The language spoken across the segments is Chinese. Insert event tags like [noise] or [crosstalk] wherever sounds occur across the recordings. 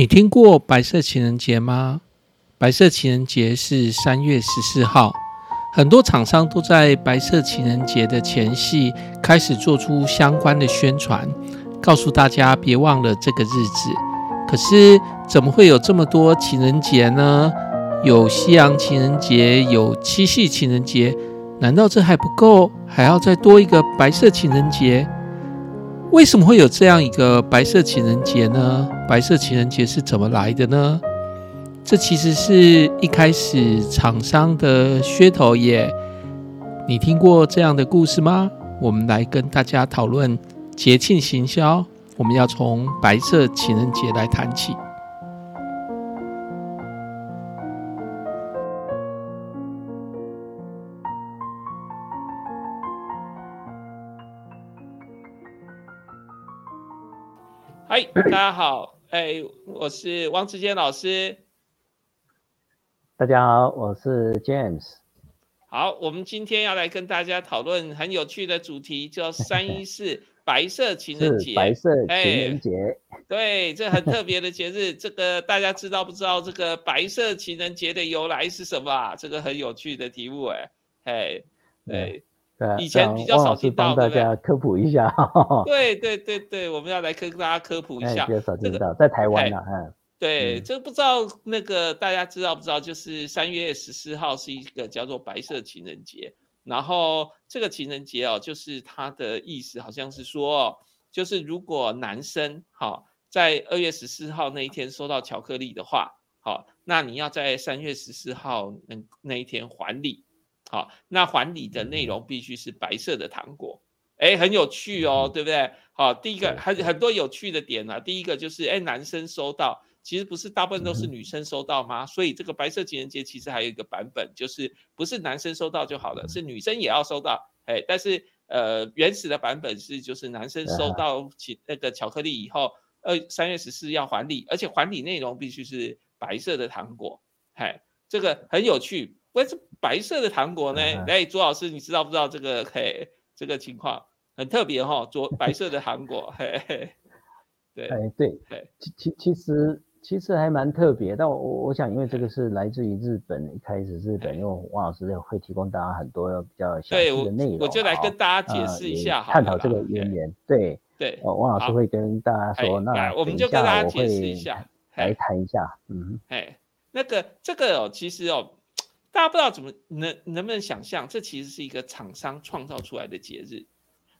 你听过白色情人节吗？白色情人节是三月十四号，很多厂商都在白色情人节的前夕开始做出相关的宣传，告诉大家别忘了这个日子。可是怎么会有这么多情人节呢？有西洋情人节，有七夕情人节，难道这还不够？还要再多一个白色情人节？为什么会有这样一个白色情人节呢？白色情人节是怎么来的呢？这其实是一开始厂商的噱头耶。你听过这样的故事吗？我们来跟大家讨论节庆行销。我们要从白色情人节来谈起。嗨，大家好，哎，我是汪志坚老师。大家好，我是 James。好，我们今天要来跟大家讨论很有趣的主题，叫三一四 [laughs] 白色情人节。白色情人节，对，这很特别的节日。[laughs] 这个大家知道不知道？这个白色情人节的由来是什么啊？这个很有趣的题目，哎，哎，对。以前比较少听到，大家科普一下。[laughs] 对对对对，我们要来跟大家科普一下。比较少听到，在台湾呢，嗯。对，这不知道那个大家知道不知道？就是三月十四号是一个叫做白色情人节，然后这个情人节哦，就是它的意思好像是说，就是如果男生好在二月十四号那一天收到巧克力的话，好，那你要在三月十四号那那一天还礼。好，那还礼的内容必须是白色的糖果，哎，很有趣哦，对不对？好，第一个很很多有趣的点啊，第一个就是哎，男生收到，其实不是大部分都是女生收到吗？所以这个白色情人节其实还有一个版本，就是不是男生收到就好了，是女生也要收到，哎，但是呃，原始的版本是就是男生收到其那个巧克力以后，二三月十四要还礼，而且还礼内容必须是白色的糖果，嘿，这个很有趣。为什么白色的糖果呢？哎，朱老师，你知道不知道这个？嘿，这个情况很特别哈，左白色的糖果，嘿 [laughs] 嘿。对，哎对，其其其实其实还蛮特别，但我我想，因为这个是来自于日本，一开始日本，因为王老师会提供大家很多比较详细的内容，我就来跟大家解释一下，探讨这个渊源。对对，哦王老师会跟大家说，那我们就跟大家解释一下，来谈一下，嗯，哎，那个这个哦，其实哦。大家不知道怎么能能不能想象，这其实是一个厂商创造出来的节日。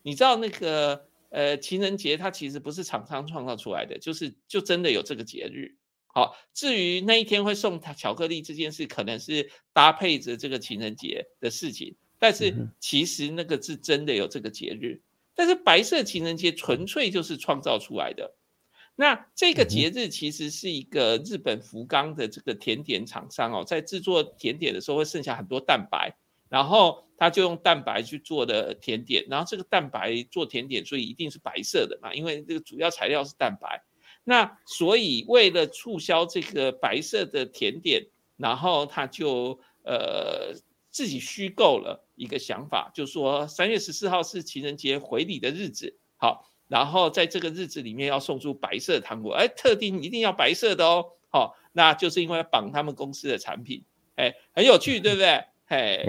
你知道那个呃情人节，它其实不是厂商创造出来的，就是就真的有这个节日。好，至于那一天会送他巧克力这件事，可能是搭配着这个情人节的事情，但是其实那个是真的有这个节日。但是白色情人节纯粹就是创造出来的。那这个节日其实是一个日本福冈的这个甜点厂商哦，在制作甜点的时候会剩下很多蛋白，然后他就用蛋白去做的甜点，然后这个蛋白做甜点，所以一定是白色的嘛，因为这个主要材料是蛋白。那所以为了促销这个白色的甜点，然后他就呃自己虚构了一个想法，就说三月十四号是情人节回礼的日子，好。然后在这个日子里面要送出白色糖果，哎，特定一定要白色的哦，好，那就是因为绑他们公司的产品，哎，很有趣，对不对？嘿，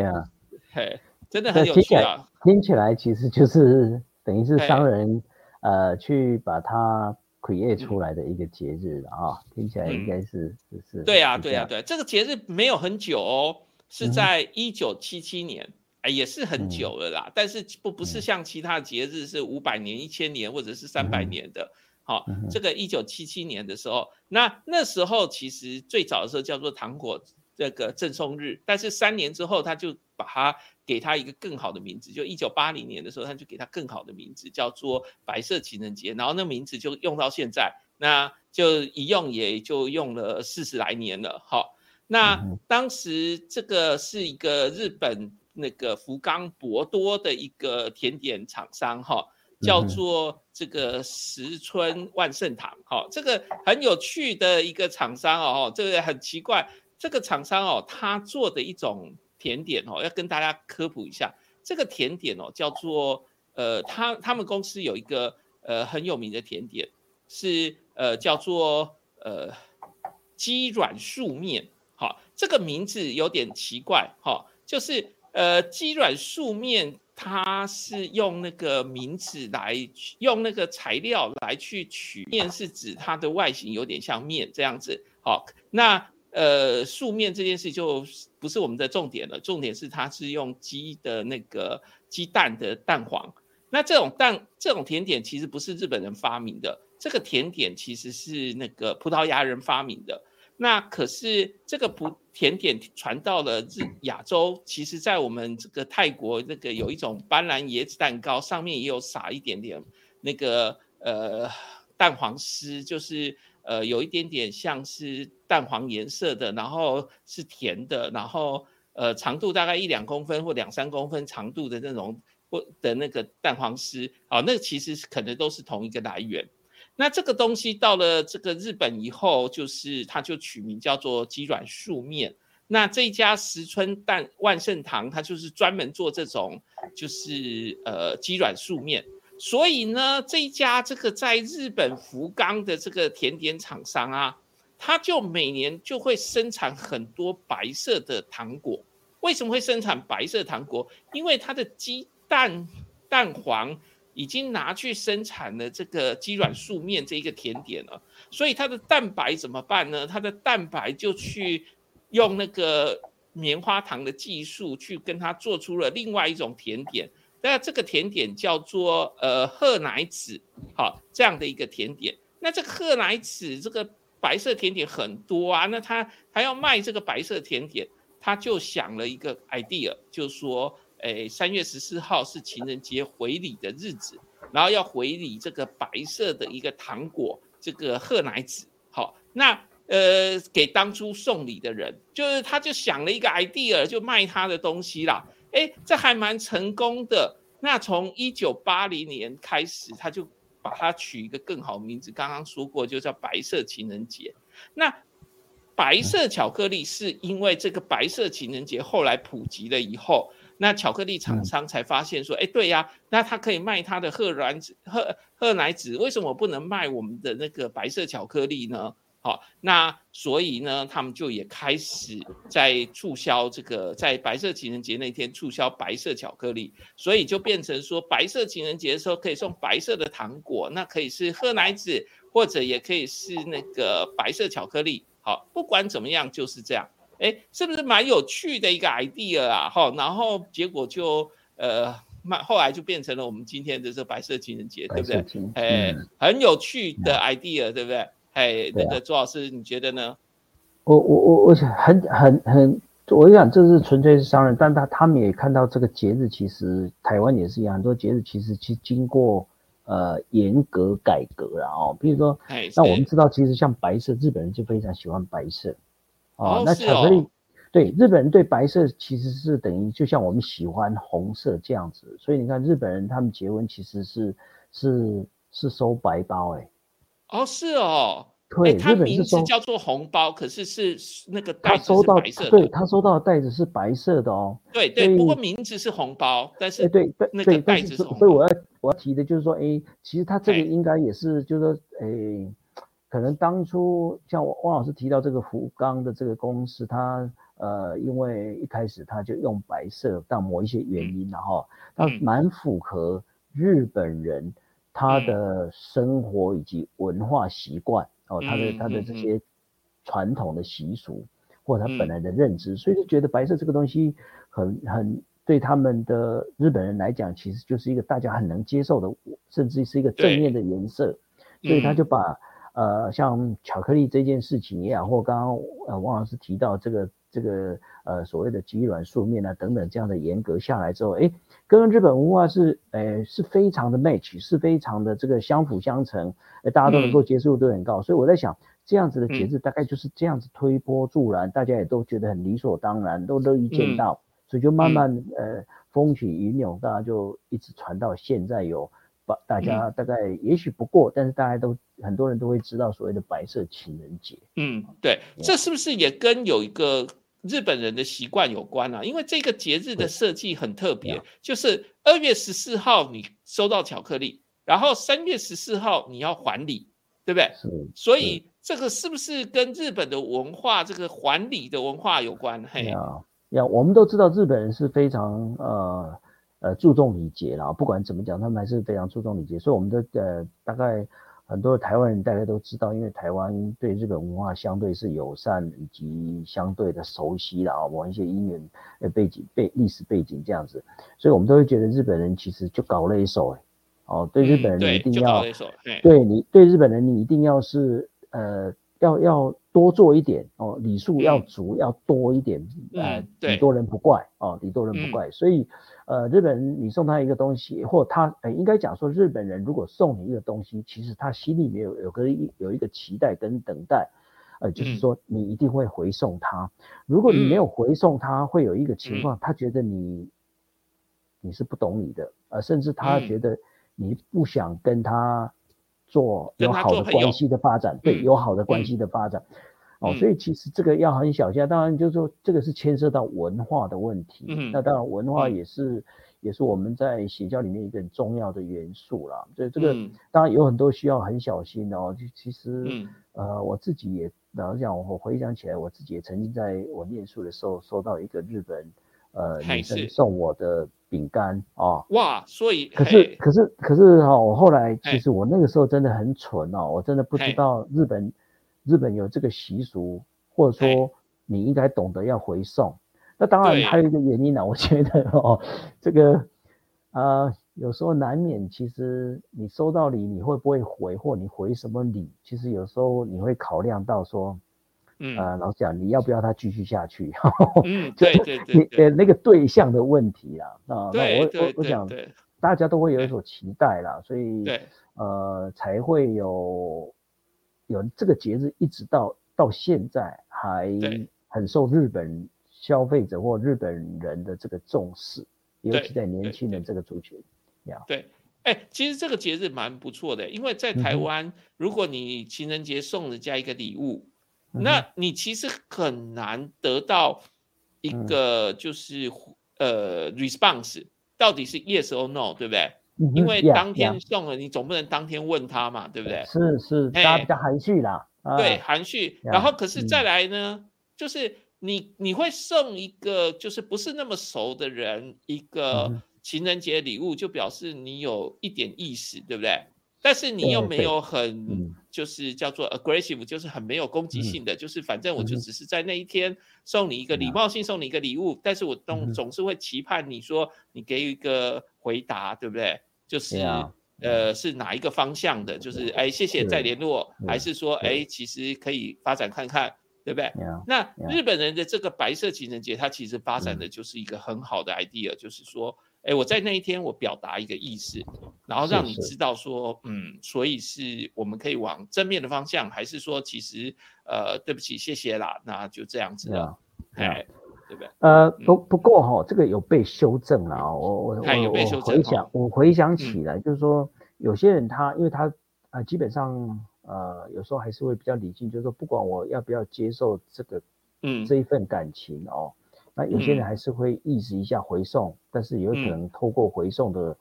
嘿，真的很有趣啊！听起来其实就是等于是商人呃去把它 create 出来的一个节日啊，听起来应该是是。对呀，对呀，对，这个节日没有很久哦，是在一九七七年。哎，也是很久了啦，但是不不是像其他节日是五百年、一千年或者是三百年的。好，这个一九七七年的时候，那那时候其实最早的时候叫做糖果这个赠送日，但是三年之后他就把它给他一个更好的名字，就一九八零年的时候他就给他更好的名字，叫做白色情人节，然后那名字就用到现在，那就一用也就用了四十来年了。好，那当时这个是一个日本。那个福冈博多的一个甜点厂商哈，叫做这个石村万圣堂哈，这个很有趣的一个厂商哦，这个很奇怪，这个厂商哦，他做的一种甜点哦，要跟大家科普一下，这个甜点哦叫做呃，他他们公司有一个呃很有名的甜点是呃叫做呃鸡软素面，好，这个名字有点奇怪，哈，就是呃鸡软素面，它是用那个名字来用那个材料来去取面，是指它的外形有点像面这样子，好，那呃素面这件事就不是我们的重点了，重点是它是用鸡的那个鸡蛋的蛋黄。那这种蛋这种甜点其实不是日本人发明的，这个甜点其实是那个葡萄牙人发明的。那可是这个葡甜点传到了日亚洲，其实在我们这个泰国那个有一种斑斓椰子蛋糕，上面也有撒一点点那个呃蛋黄丝，就是呃有一点点像是蛋黄颜色的，然后是甜的，然后呃长度大概一两公分或两三公分长度的那种。或的那个蛋黄丝，哦，那其实可能都是同一个来源。那这个东西到了这个日本以后，就是它就取名叫做鸡软素面。那这一家石村蛋万盛堂，它就是专门做这种，就是呃鸡软素面。所以呢，这一家这个在日本福冈的这个甜点厂商啊，它就每年就会生产很多白色的糖果。为什么会生产白色糖果？因为它的鸡蛋蛋黄已经拿去生产了这个鸡软素面这一个甜点了，所以它的蛋白怎么办呢？它的蛋白就去用那个棉花糖的技术去跟它做出了另外一种甜点。那这个甜点叫做呃褐奶子，好这样的一个甜点。那这个褐奶子这个白色甜点很多啊，那他还要卖这个白色甜点，他就想了一个 idea，就是说。诶，三月十四号是情人节回礼的日子，然后要回礼这个白色的一个糖果，这个贺奶子。好，那呃，给当初送礼的人，就是他就想了一个 idea，就卖他的东西啦。诶，这还蛮成功的。那从一九八零年开始，他就把它取一个更好名字，刚刚说过，就叫白色情人节。那白色巧克力是因为这个白色情人节后来普及了以后。那巧克力厂商才发现说，哎，对呀，那他可以卖他的褐软子、褐褐奶子，为什么不能卖我们的那个白色巧克力呢？好，那所以呢，他们就也开始在促销这个，在白色情人节那天促销白色巧克力，所以就变成说，白色情人节的时候可以送白色的糖果，那可以是褐奶子，或者也可以是那个白色巧克力。好，不管怎么样，就是这样。哎，是不是蛮有趣的一个 idea 啊？哈，然后结果就呃，慢后来就变成了我们今天的这白色情人节，对不对？哎，很有趣的 idea，对不对？哎，那个朱老师，你觉得呢？我我我我想很很很，我想这是纯粹是商人，但他他们也看到这个节日，其实台湾也是一样，很多节日其实去经过呃严格改革了哦。比如说，那我们知道，其实像白色，日本人就非常喜欢白色。哦，那巧克力，对日本人对白色其实是等于就像我们喜欢红色这样子，所以你看日本人他们结婚其实是是是收白包哎，哦是哦，对，他名字叫做红包，可是是那个袋子是白色的，对他收到的袋子是白色的哦，对对，不过名字是红包，但是对对那个袋子是，所以我要我要提的就是说，哎，其实他这个应该也是就是说，哎。可能当初像汪老师提到这个福冈的这个公司，他呃，因为一开始他就用白色，但某一些原因，然后它蛮符合日本人他的生活以及文化习惯哦，他的他的这些传统的习俗或者他本来的认知，所以就觉得白色这个东西很很对他们的日本人来讲，其实就是一个大家很能接受的，甚至是一个正面的颜色，所以他就把。呃，像巧克力这件事情也好，或刚刚呃王老师提到这个这个呃所谓的鸡软素面啊等等这样的严格下来之后，哎，跟日本文化是呃是非常的 match，是非常的这个相辅相成，呃大家都能够接受度很高，所以我在想这样子的节日大概就是这样子推波助澜，大家也都觉得很理所当然，都乐于见到，所以就慢慢呃风起云涌，大家就一直传到现在有。大家大概也许不过，但是大家都很多人都会知道所谓的白色情人节。嗯，对，这是不是也跟有一个日本人的习惯有关啊？因为这个节日的设计很特别，就是二月十四号你收到巧克力，然后三月十四号你要还礼，对不对？是，所以这个是不是跟日本的文化这个还礼的文化有关？嘿，呀呀，我们都知道日本人是非常呃呃注重礼节啦，不管怎么讲，他们还是非常注重礼节，所以我们的呃大概。很多台湾人大家都知道，因为台湾对日本文化相对是友善以及相对的熟悉了啊，某一些因缘呃背景背历史背景这样子，所以我们都会觉得日本人其实就搞了一手哎，哦，对日本人你一定要对你对日本人你一定要是呃要要。多做一点哦，礼数要足，要多一点，呃，礼多人不怪哦，礼多人不怪。所以，呃，日本人你送他一个东西，或他，呃，应该讲说，日本人如果送你一个东西，其实他心里面有有个一有一个期待跟等待，呃，就是说你一定会回送他。如果你没有回送他，会有一个情况，他觉得你你是不懂你的，呃，甚至他觉得你不想跟他。做有好的关系的发展，对，有好的关系的发展，哦，所以其实这个要很小心。当然，就是说这个是牵涉到文化的问题。嗯，那当然文化也是也是我们在邪教里面一个很重要的元素啦。所以这个当然有很多需要很小心的哦。就其实，呃，我自己也老实讲，我回想起来，我自己也曾经在我念书的时候收到一个日本呃女生送我的。饼干哦，哇，所以可是可是可是哈，我后来其实我那个时候真的很蠢哦，我真的不知道日本日本有这个习俗，或者说你应该懂得要回送。那当然还有一个原因呢，我觉得哦，这个啊有时候难免，其实你收到礼你会不会回，或你回什么礼，其实有时候你会考量到说。嗯，呃，老讲，你要不要他继续下去？嗯，[laughs] 对对对，呃，那个对象的问题啦，啊，那我我我想，大家都会有所期待啦，所以，呃，才会有有这个节日，一直到到现在还很受日本消费者或日本人的这个重视，尤其在年轻人这个族群，呀，对，哎，其实这个节日蛮不错的，因为在台湾，如果你情人节送人家一个礼物。那你其实很难得到一个就是呃 response，到底是 yes or no，对不对？因为当天送了，你总不能当天问他嘛，对不对？是是，大家比较含蓄啦。对，含蓄。然后可是再来呢，就是你你会送一个就是不是那么熟的人一个情人节礼物，就表示你有一点意思，对不对？但是你又没有很，就是叫做 aggressive，就是很没有攻击性的，就是反正我就只是在那一天送你一个礼貌性送你一个礼物，但是我总总是会期盼你说你给予一个回答，对不对？就是呃是哪一个方向的？就是哎谢谢再联络，还是说哎其实可以发展看看，对不对？那日本人的这个白色情人节，它其实发展的就是一个很好的 idea，就是说。哎，我在那一天我表达一个意思，然后让你知道说，嗯，所以是我们可以往正面的方向，还是说其实，呃，对不起，谢谢啦，那就这样子了，哎，对不对？呃，不不过哈，这个有被修正了啊，我我我我回想，我回想起来，就是说有些人他，因为他啊，基本上呃，有时候还是会比较理性，就是说不管我要不要接受这个，嗯，这一份感情哦。那有些人还是会意识一下回送，但是有可能透过回送的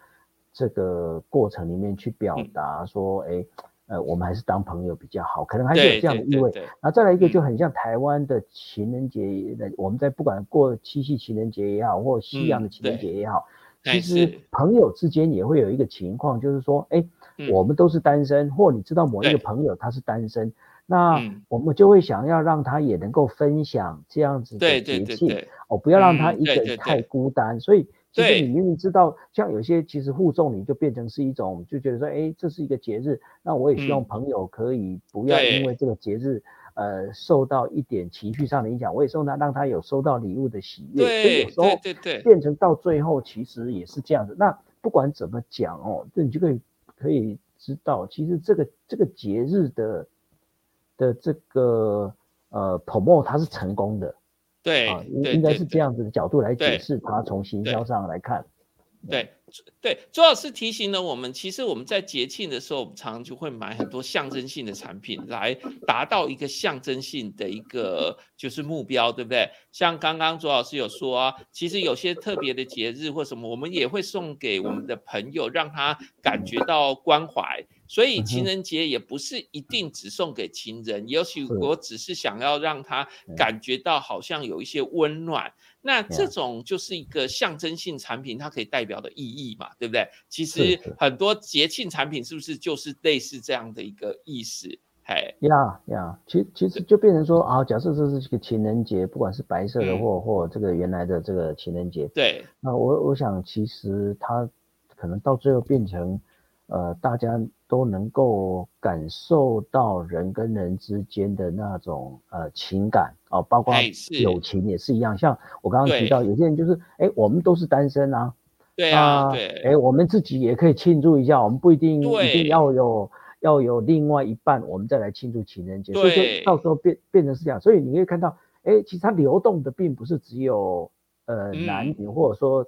这个过程里面去表达说，哎，呃，我们还是当朋友比较好，可能还是有这样的意味。那再来一个就很像台湾的情人节，我们在不管过七夕情人节也好，或西洋的情人节也好，其实朋友之间也会有一个情况，就是说，哎，我们都是单身，或你知道某一个朋友他是单身。那我们就会想要让他也能够分享这样子的节庆哦，不要让他一个人太孤单。所以其实你明明知道，像有些其实互送礼就变成是一种，就觉得说，哎，这是一个节日，那我也希望朋友可以不要因为这个节日，呃，受到一点情绪上的影响。我也送他，让他有收到礼物的喜悦。所以，有时候变成到最后其实也是这样子。那不管怎么讲哦，这你就可以可以知道，其实这个这个节日的。的这个呃，promo 它是成功的，对，应应该是这样子的角度来解释它，从行销上来看。对对，周老师提醒了我们，其实我们在节庆的时候，我们常常就会买很多象征性的产品，来达到一个象征性的一个就是目标，对不对？像刚刚周老师有说啊，其实有些特别的节日或什么，我们也会送给我们的朋友，让他感觉到关怀。所以情人节也不是一定只送给情人，也许我只是想要让他感觉到好像有一些温暖。那这种就是一个象征性产品，它可以代表的意义嘛，对不对？其实很多节庆产品是不是就是类似这样的一个意思？哎，呀呀，其其实就变成说啊，假设这是一个情人节，不管是白色的或或这个原来的这个情人节，对，那我我想其实它可能到最后变成。呃，大家都能够感受到人跟人之间的那种呃情感哦，包括友情也是一样。像我刚刚提到，有些人就是，哎，我们都是单身啊，对啊，对，哎，我们自己也可以庆祝一下，我们不一定一定要有要有另外一半，我们再来庆祝情人节。所以就到时候变变成是这样，所以你可以看到，哎，其实它流动的并不是只有呃男女，或者说。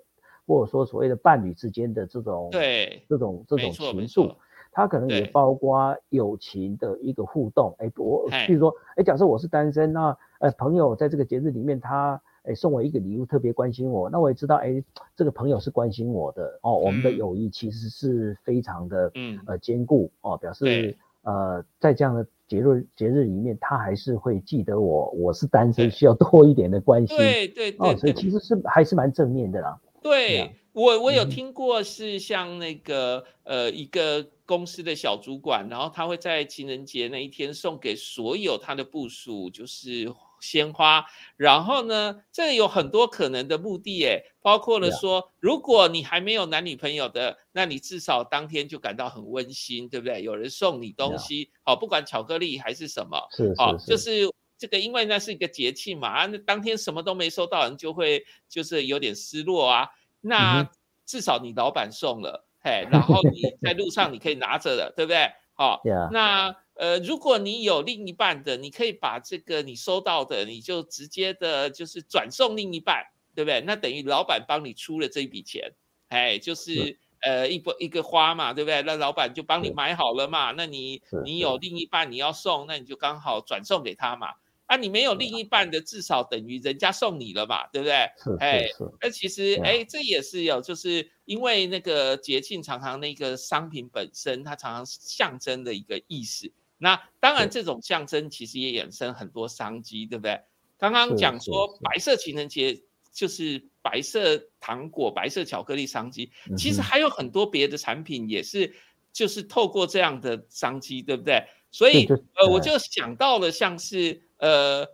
或者说所谓的伴侣之间的这种对这种这种情愫，它可能也包括友情的一个互动。哎，我比如说，哎，假设我是单身，那呃朋友在这个节日里面，他哎送我一个礼物，特别关心我，那我也知道，哎，这个朋友是关心我的。哦，我们的友谊其实是非常的嗯。呃坚固哦，表示呃在这样的节日节日里面，他还是会记得我，我是单身，需要多一点的关心。对对哦，所以其实是还是蛮正面的啦。对我，我有听过是像那个呃一个公司的小主管，然后他会在情人节那一天送给所有他的部属就是鲜花，然后呢，这有很多可能的目的诶，包括了说，如果你还没有男女朋友的，那你至少当天就感到很温馨，对不对？有人送你东西，好，不管巧克力还是什么，是好，就是这个，因为那是一个节气嘛，啊，那当天什么都没收到，人就会就是有点失落啊。那至少你老板送了，嘿，然后你在路上你可以拿着的，对不对？好，[laughs] 那呃，如果你有另一半的，你可以把这个你收到的，你就直接的，就是转送另一半，对不对？那等于老板帮你出了这一笔钱，哎，就是呃一波一个花嘛，对不对？那老板就帮你买好了嘛，那你你有另一半你要送，那你就刚好转送给他嘛。啊，你没有另一半的，至少等于人家送你了嘛，对不对？是，哎，那其实，哎，这也是有，就是因为那个节庆常常那个商品本身，它常常象征的一个意思。那当然，这种象征其实也衍生很多商机，对不对？刚刚讲说白色情人节就是白色糖果、白色巧克力商机，其实还有很多别的产品也是，就是透过这样的商机，对不对？所以，呃，我就想到了像是。呃，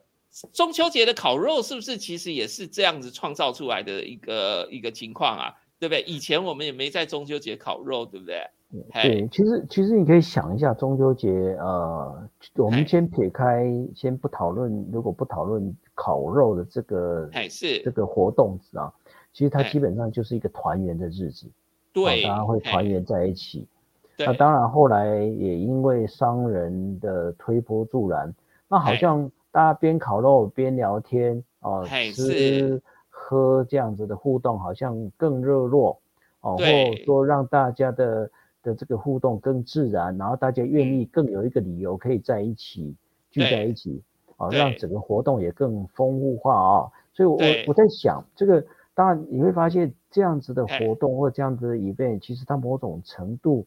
中秋节的烤肉是不是其实也是这样子创造出来的一个一个情况啊？对不对？以前我们也没在中秋节烤肉，对不对？对，其实其实你可以想一下，中秋节，呃，我们先撇开，先不讨论，如果不讨论烤肉的这个，是这个活动啊，其实它基本上就是一个团圆的日子，对，大家会团圆在一起。那当然后来也因为商人的推波助澜，那好像。大家边烤肉边聊天哦，吃喝这样子的互动好像更热络哦，或者说让大家的的这个互动更自然，然后大家愿意更有一个理由可以在一起聚在一起哦，让整个活动也更丰富化啊。所以，我我在想，这个当然你会发现这样子的活动或这样子的 event，其实它某种程度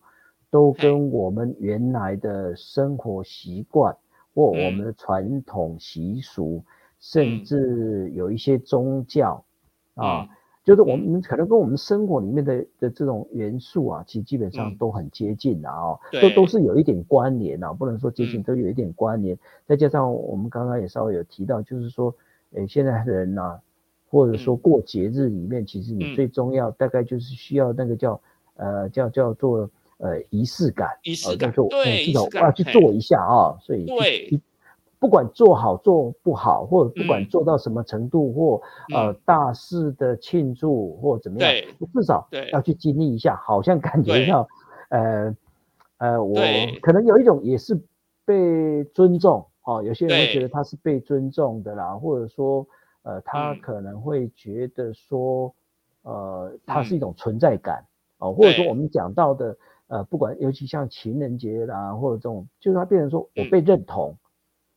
都跟我们原来的生活习惯。或我们的传统习俗，甚至有一些宗教啊，就是我们可能跟我们生活里面的的这种元素啊，其实基本上都很接近的啊，都都是有一点关联啊，不能说接近，都有一点关联。再加上我们刚刚也稍微有提到，就是说，诶，现在的人呐，或者说过节日里面，其实你最重要大概就是需要那个叫呃叫叫做。呃，仪式感，仪式感，对，至少我要去做一下啊，所以对，不管做好做不好，或者不管做到什么程度，或呃大事的庆祝或怎么样，至少要去经历一下，好像感觉到，呃呃，我可能有一种也是被尊重哦，有些人会觉得他是被尊重的啦，或者说呃，他可能会觉得说，呃，它是一种存在感哦，或者说我们讲到的。呃，不管，尤其像情人节啦，或者这种，就是它变成说我被认同，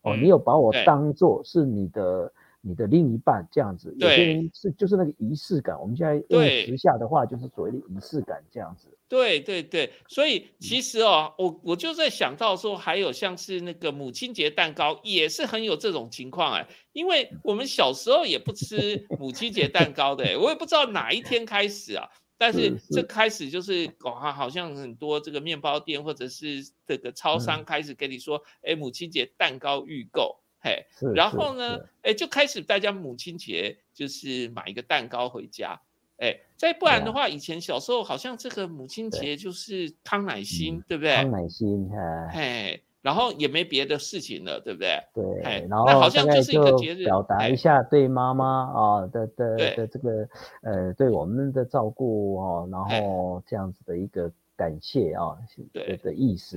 哦，你有把我当做是你的你的另一半这样子。有些人是就是那个仪式感，我们现在用时下的话就是所谓的仪式感这样子。对对对，所以其实哦，我我就在想到说，还有像是那个母亲节蛋糕，也是很有这种情况哎，因为我们小时候也不吃母亲节蛋糕的，我也不知道哪一天开始啊，但是这开始就是哦，好像很多这个面包店或者是这个超商开始跟你说，哎，母亲节蛋糕预购，嘿，然后呢，哎，就开始大家母亲节就是买一个蛋糕回家。哎，再不然的话，以前小时候好像这个母亲节就是康乃馨，对不对？康乃馨，哎，然后也没别的事情了，对不对？对，然后好像就是一个节日，表达一下对妈妈啊的的的这个呃对我们的照顾哦，然后这样子的一个感谢啊，对的意思。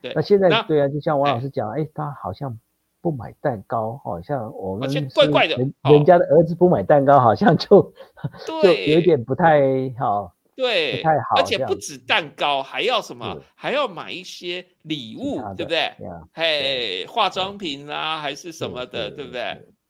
对，那现在对啊，就像王老师讲，哎，他好像。不买蛋糕，好像我们怪怪的，人家的儿子不买蛋糕，好像就 [laughs] 就有点不太好，对，不太好。而且不止蛋糕，还要什么？还要买一些礼物，对不对？嘿，化妆品啊，还是什么的，对不对？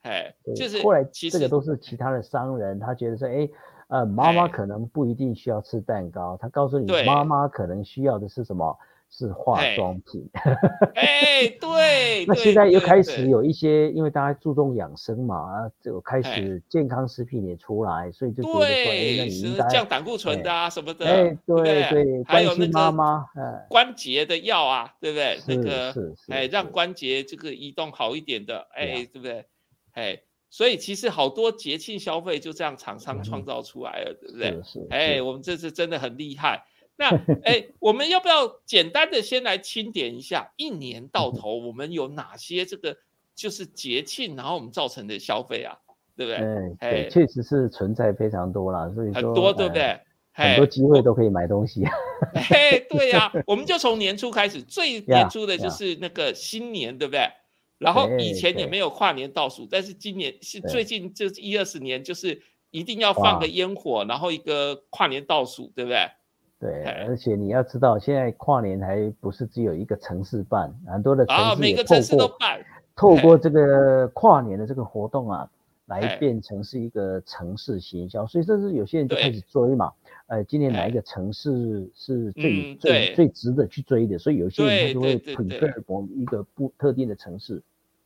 嘿，就是后来其实这个都是其他的商人，他觉得说，哎，呃，妈妈可能不一定需要吃蛋糕，他告诉你，妈妈可能需要的是什么？是化妆品，[laughs] 哎，对。那现在又开始有一些，因为大家注重养生嘛，啊，就开始健康食品也出来，所以就觉得说，哎，那你应该降胆固醇的啊什么的，哎，对对，还有那个妈妈，哎，关节的药啊，对不对？那个，哎，让关节这个移动好一点的，哎，对不对？哎，所以其实好多节庆消费就这样厂商创造出来了，对不对？是是。哎，我们这次真的很厉害。那哎，我们要不要简单的先来清点一下，一年到头我们有哪些这个就是节庆，然后我们造成的消费啊，对不对？哎，确实是存在非常多啦，所以说很多对不对？很多机会都可以买东西。哎，对呀，[laughs] 我们就从年初开始，最年初的就是那个新年，对不对？然后以前也没有跨年倒数，但是今年是最近这一二十年，就是一定要放个烟火，然后一个跨年倒数，对不对？对，而且你要知道，现在跨年还不是只有一个城市办，很多的城市每个城市都办，透过这个跨年的这个活动啊，来变成是一个城市行销，所以这是有些人就开始追嘛，呃，今年哪一个城市是最最最值得去追的，所以有些人他就会 prefer 某一个不特定的城市，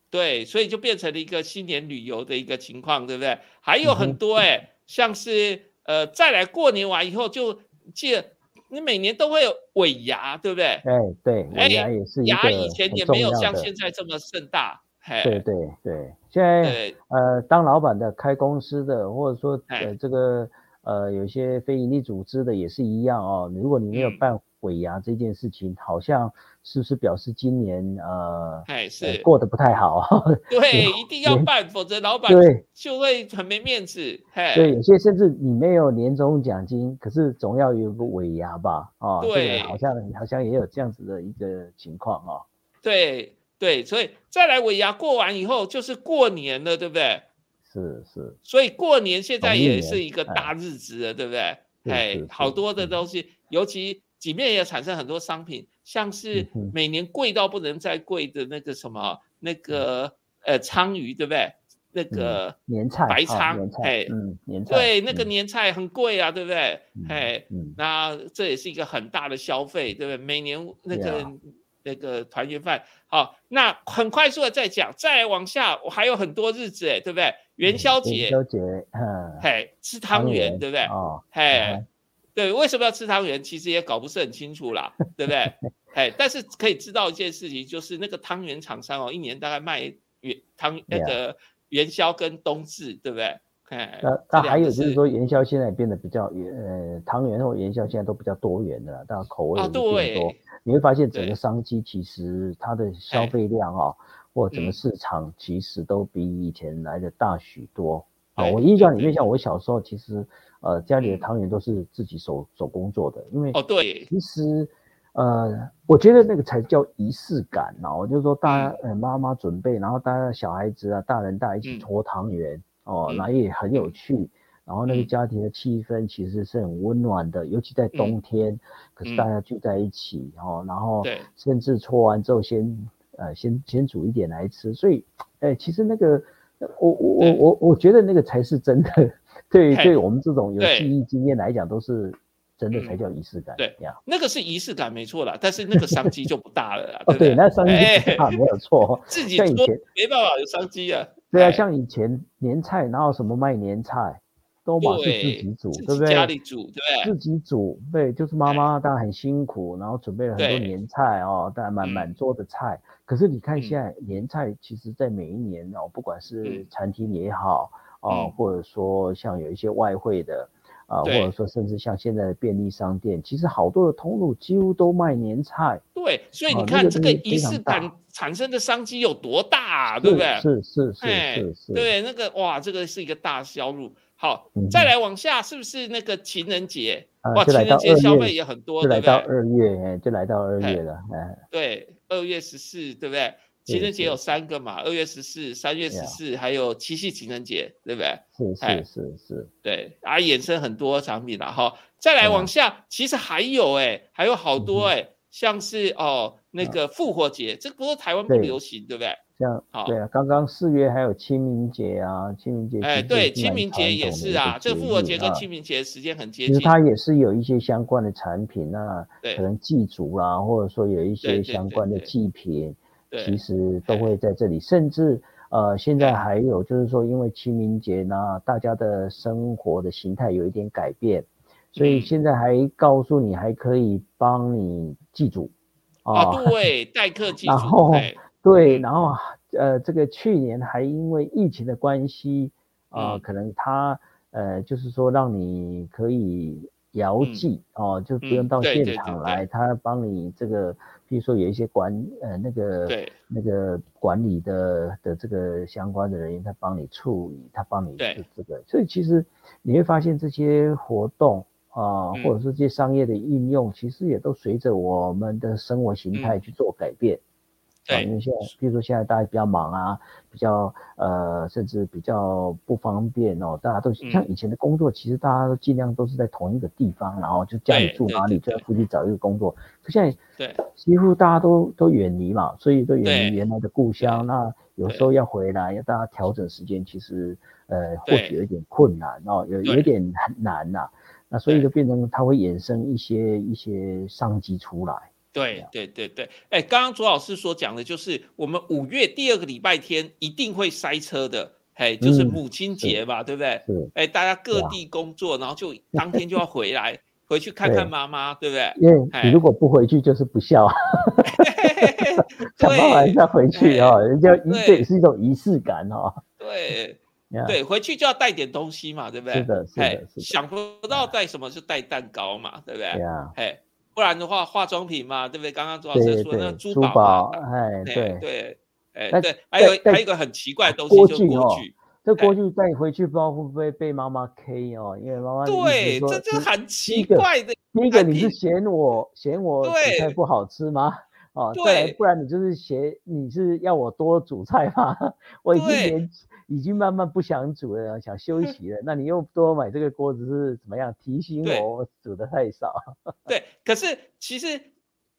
对，所以就变成了一个新年旅游的一个情况，对不对？还有很多哎，像是呃，再来过年完以后就借。你每年都会有尾牙，对不对？哎，对，尾牙也是牙以前也没有像现在这么盛大。对对对，现在呃，当老板的、开公司的，或者说呃这个呃有些非营利组织的也是一样哦。如果你没有办。尾牙这件事情，好像是不是表示今年呃，哎是过得不太好？[laughs] 对，一定要办，否则老板对就会很没面子。对，有些甚至你没有年终奖金，可是总要有个尾牙吧？啊，对，好像好像也有这样子的一个情况啊。对对，所以再来尾牙过完以后就是过年了，对不对？是是。所以过年现在也是一个大日子了，对不对？哎，好多的东西，尤其。里面也产生很多商品，像是每年贵到不能再贵的那个什么，那个呃鲳鱼，对不对？那个年菜白鲳，哎，嗯，年菜，对，那个年菜很贵啊，对不对？哎，那这也是一个很大的消费，对不对？每年那个那个团圆饭，好，那很快速的再讲，再往下，我还有很多日子，哎，对不对？元宵节，元宵节，嗯，嘿，吃汤圆，对不对？哦，嘿。对，为什么要吃汤圆？其实也搞不是很清楚啦，对不对？哎，但是可以知道一件事情，就是那个汤圆厂商哦，一年大概卖元汤那个元宵跟冬至，对不对？哎，那那还有就是说元宵现在变得比较元呃汤圆或元宵现在都比较多元的，但口味也变多。你会发现整个商机其实它的消费量啊，或整个市场其实都比以前来的大许多。啊，我印象里面像我小时候其实。呃，家里的汤圆都是自己手手工做的，因为哦对，其实呃，我觉得那个才叫仪式感哦，就是说大家呃妈妈准备，然后大家小孩子啊、大人大家一起搓汤圆哦，那也很有趣，然后那个家庭的气氛其实是很温暖的，尤其在冬天，可是大家聚在一起哦，然后甚至搓完之后先呃先先煮一点来吃，所以哎，其实那个。我我我我我觉得那个才是真的，对对我们这种有记忆经验来讲，都是真的才叫仪式感。对呀，那个是仪式感没错啦，但是那个商机就不大了。哦，对，那商机不大，没有错。[laughs] 自己做没办法有商机啊。对啊，像以前年菜，哪有什么卖年菜？都嘛是自己煮，对不对？家里煮，对自己煮，对，就是妈妈当然很辛苦，然后准备了很多年菜哦，当然满满桌的菜。可是你看现在年菜，其实在每一年哦，不管是餐厅也好哦，或者说像有一些外汇的啊，或者说甚至像现在的便利商店，其实好多的通路几乎都卖年菜。对，所以你看这个仪式感产生的商机有多大，对不对？是是是是是，对，那个哇，这个是一个大销路。好，再来往下，是不是那个情人节？哇，情人节消费也很多，就来到二月，就来到二月了。哎，对，二月十四，对不对？情人节有三个嘛，二月十四、三月十四，还有七夕情人节，对不对？是是是是，对，啊，衍生很多产品了哈。再来往下，其实还有哎，还有好多哎，像是哦那个复活节，这不是台湾不流行，对不对？像对啊，刚刚四月还有清明节啊，清明节哎，对，清明节也是啊，这个复活节跟清明节时间很接近，其实它也是有一些相关的产品，啊可能祭祖啦，或者说有一些相关的祭品，其实都会在这里，甚至呃，现在还有就是说，因为清明节呢，大家的生活的形态有一点改变，所以现在还告诉你还可以帮你祭祖啊，对，代客 [laughs] 祭祖，然后。对，然后呃，这个去年还因为疫情的关系啊，可能他呃，就是说让你可以遥祭哦，就不用到现场来，他帮你这个，比如说有一些管呃那个那个管理的的这个相关的人员，他帮你处理，他帮你这个，所以其实你会发现这些活动啊，或者是这些商业的应用，其实也都随着我们的生活形态去做改变。对，因为现在，比如说现在大家比较忙啊，比较呃，甚至比较不方便哦。大家都像以前的工作，其实大家都尽量都是在同一个地方，然后就家里住哪里，就在附近找一个工作。可现在，对，几乎大家都都远离嘛，所以都远离原来的故乡。那有时候要回来，要大家调整时间，其实呃，或许有一点困难哦，有有点很难呐。那所以就变成它会衍生一些一些商机出来。对对对对，哎，刚刚左老师所讲的就是我们五月第二个礼拜天一定会塞车的，哎，就是母亲节嘛，对不对？哎，大家各地工作，然后就 [laughs] 当天就要回来，回去看看妈妈，对不对？因为你如果不回去就是不孝，[laughs] 想办法再回去啊，人家这也是一种仪式感哦。对对，回去就要带点东西嘛，对不对？是的，是的，想不到带什么就带蛋糕嘛，对不对？对啊，哎。不然的话，化妆品嘛，对不对？刚刚朱老师说那珠宝，哎，对对，哎对，还有还有一个很奇怪的东西，就是锅具。这锅具带回去，不知道会不会被妈妈 K 哦？因为妈妈对，这这很奇怪的。第一个，你是嫌我嫌我煮菜不好吃吗？哦，对，不然你就是嫌你是要我多煮菜吗？[laughs] 我已经连。已经慢慢不想煮了，想休息了。[laughs] 那你又多买这个锅子是怎么样？提醒我煮的太少。对，可是其实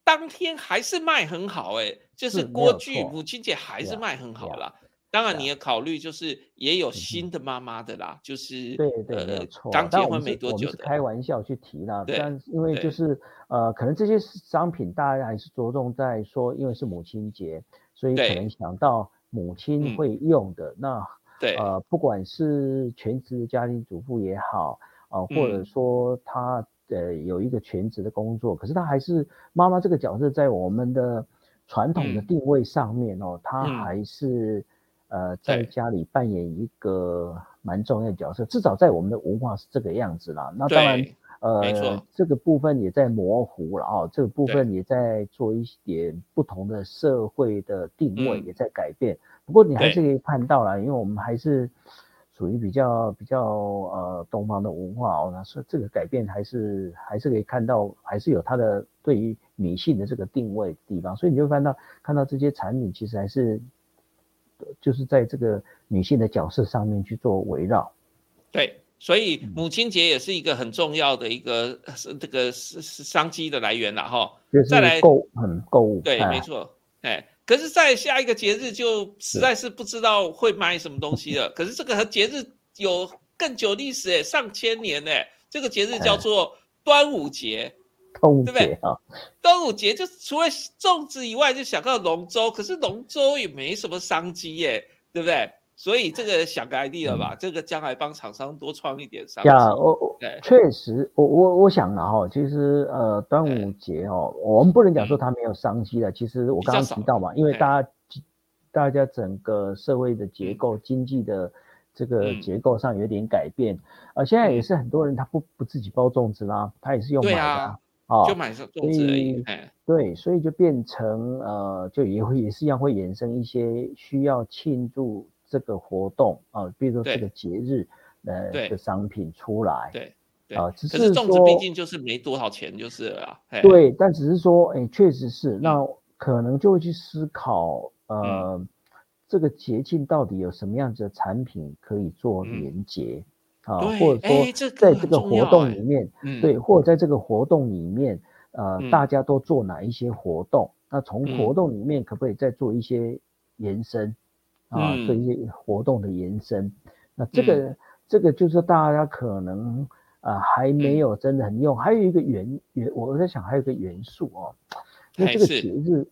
当天还是卖很好哎，就是锅具母亲节还是卖很好啦。当然你也考虑就是也有新的妈妈的啦，就是对对没错，刚结婚没多久的。开玩笑去提啦，但因为就是呃，可能这些商品大家还是着重在说，因为是母亲节，所以可能想到。母亲会用的那，对，呃，不管是全职的家庭主妇也好，啊，或者说她呃有一个全职的工作，可是她还是妈妈这个角色，在我们的传统的定位上面哦，她还是呃在家里扮演一个蛮重要的角色，至少在我们的文化是这个样子啦。那当然。呃，这个部分也在模糊了啊，这个部分也在做一点不同的社会的定位，也在改变。不过你还是可以看到啦，因为我们还是属于比较比较呃东方的文化哦，那所以这个改变还是还是可以看到，还是有它的对于女性的这个定位地方。所以你就看到看到这些产品其实还是就是在这个女性的角色上面去做围绕。对。所以母亲节也是一个很重要的一个是这个是是商机的来源了哈。再来购很购物。对，没错。哎，可是，在下一个节日就实在是不知道会买什么东西了。[laughs] 可是这个和节日有更久历史诶，上千年诶，这个节日叫做端午节，对不对啊？端午节就除了粽子以外，就想到龙舟，可是龙舟也没什么商机耶，对不对？所以这个想个 idea 吧？这个将来帮厂商多创一点商机。呀，我我确实，我我我想了哈，其实呃，端午节哦，我们不能讲说它没有商机的。其实我刚刚提到嘛，因为大家大家整个社会的结构、经济的这个结构上有点改变，呃，现在也是很多人他不不自己包粽子啦，他也是用买的啊，就买粽子而已。对，所以就变成呃，就也会也是一样会衍生一些需要庆祝。这个活动啊，比如说这个节日，呃，的商品出来，对，啊，只是粽子毕竟就是没多少钱，就是了。对，但只是说，哎，确实是，那可能就会去思考，呃，这个节庆到底有什么样子的产品可以做连接啊，或者说在这个活动里面，对，或者在这个活动里面，呃，大家都做哪一些活动？那从活动里面可不可以再做一些延伸？啊，这一些活动的延伸，那这个这个就是大家可能啊还没有真的很用。还有一个元元，我在想还有一个元素哦，因为这个节日，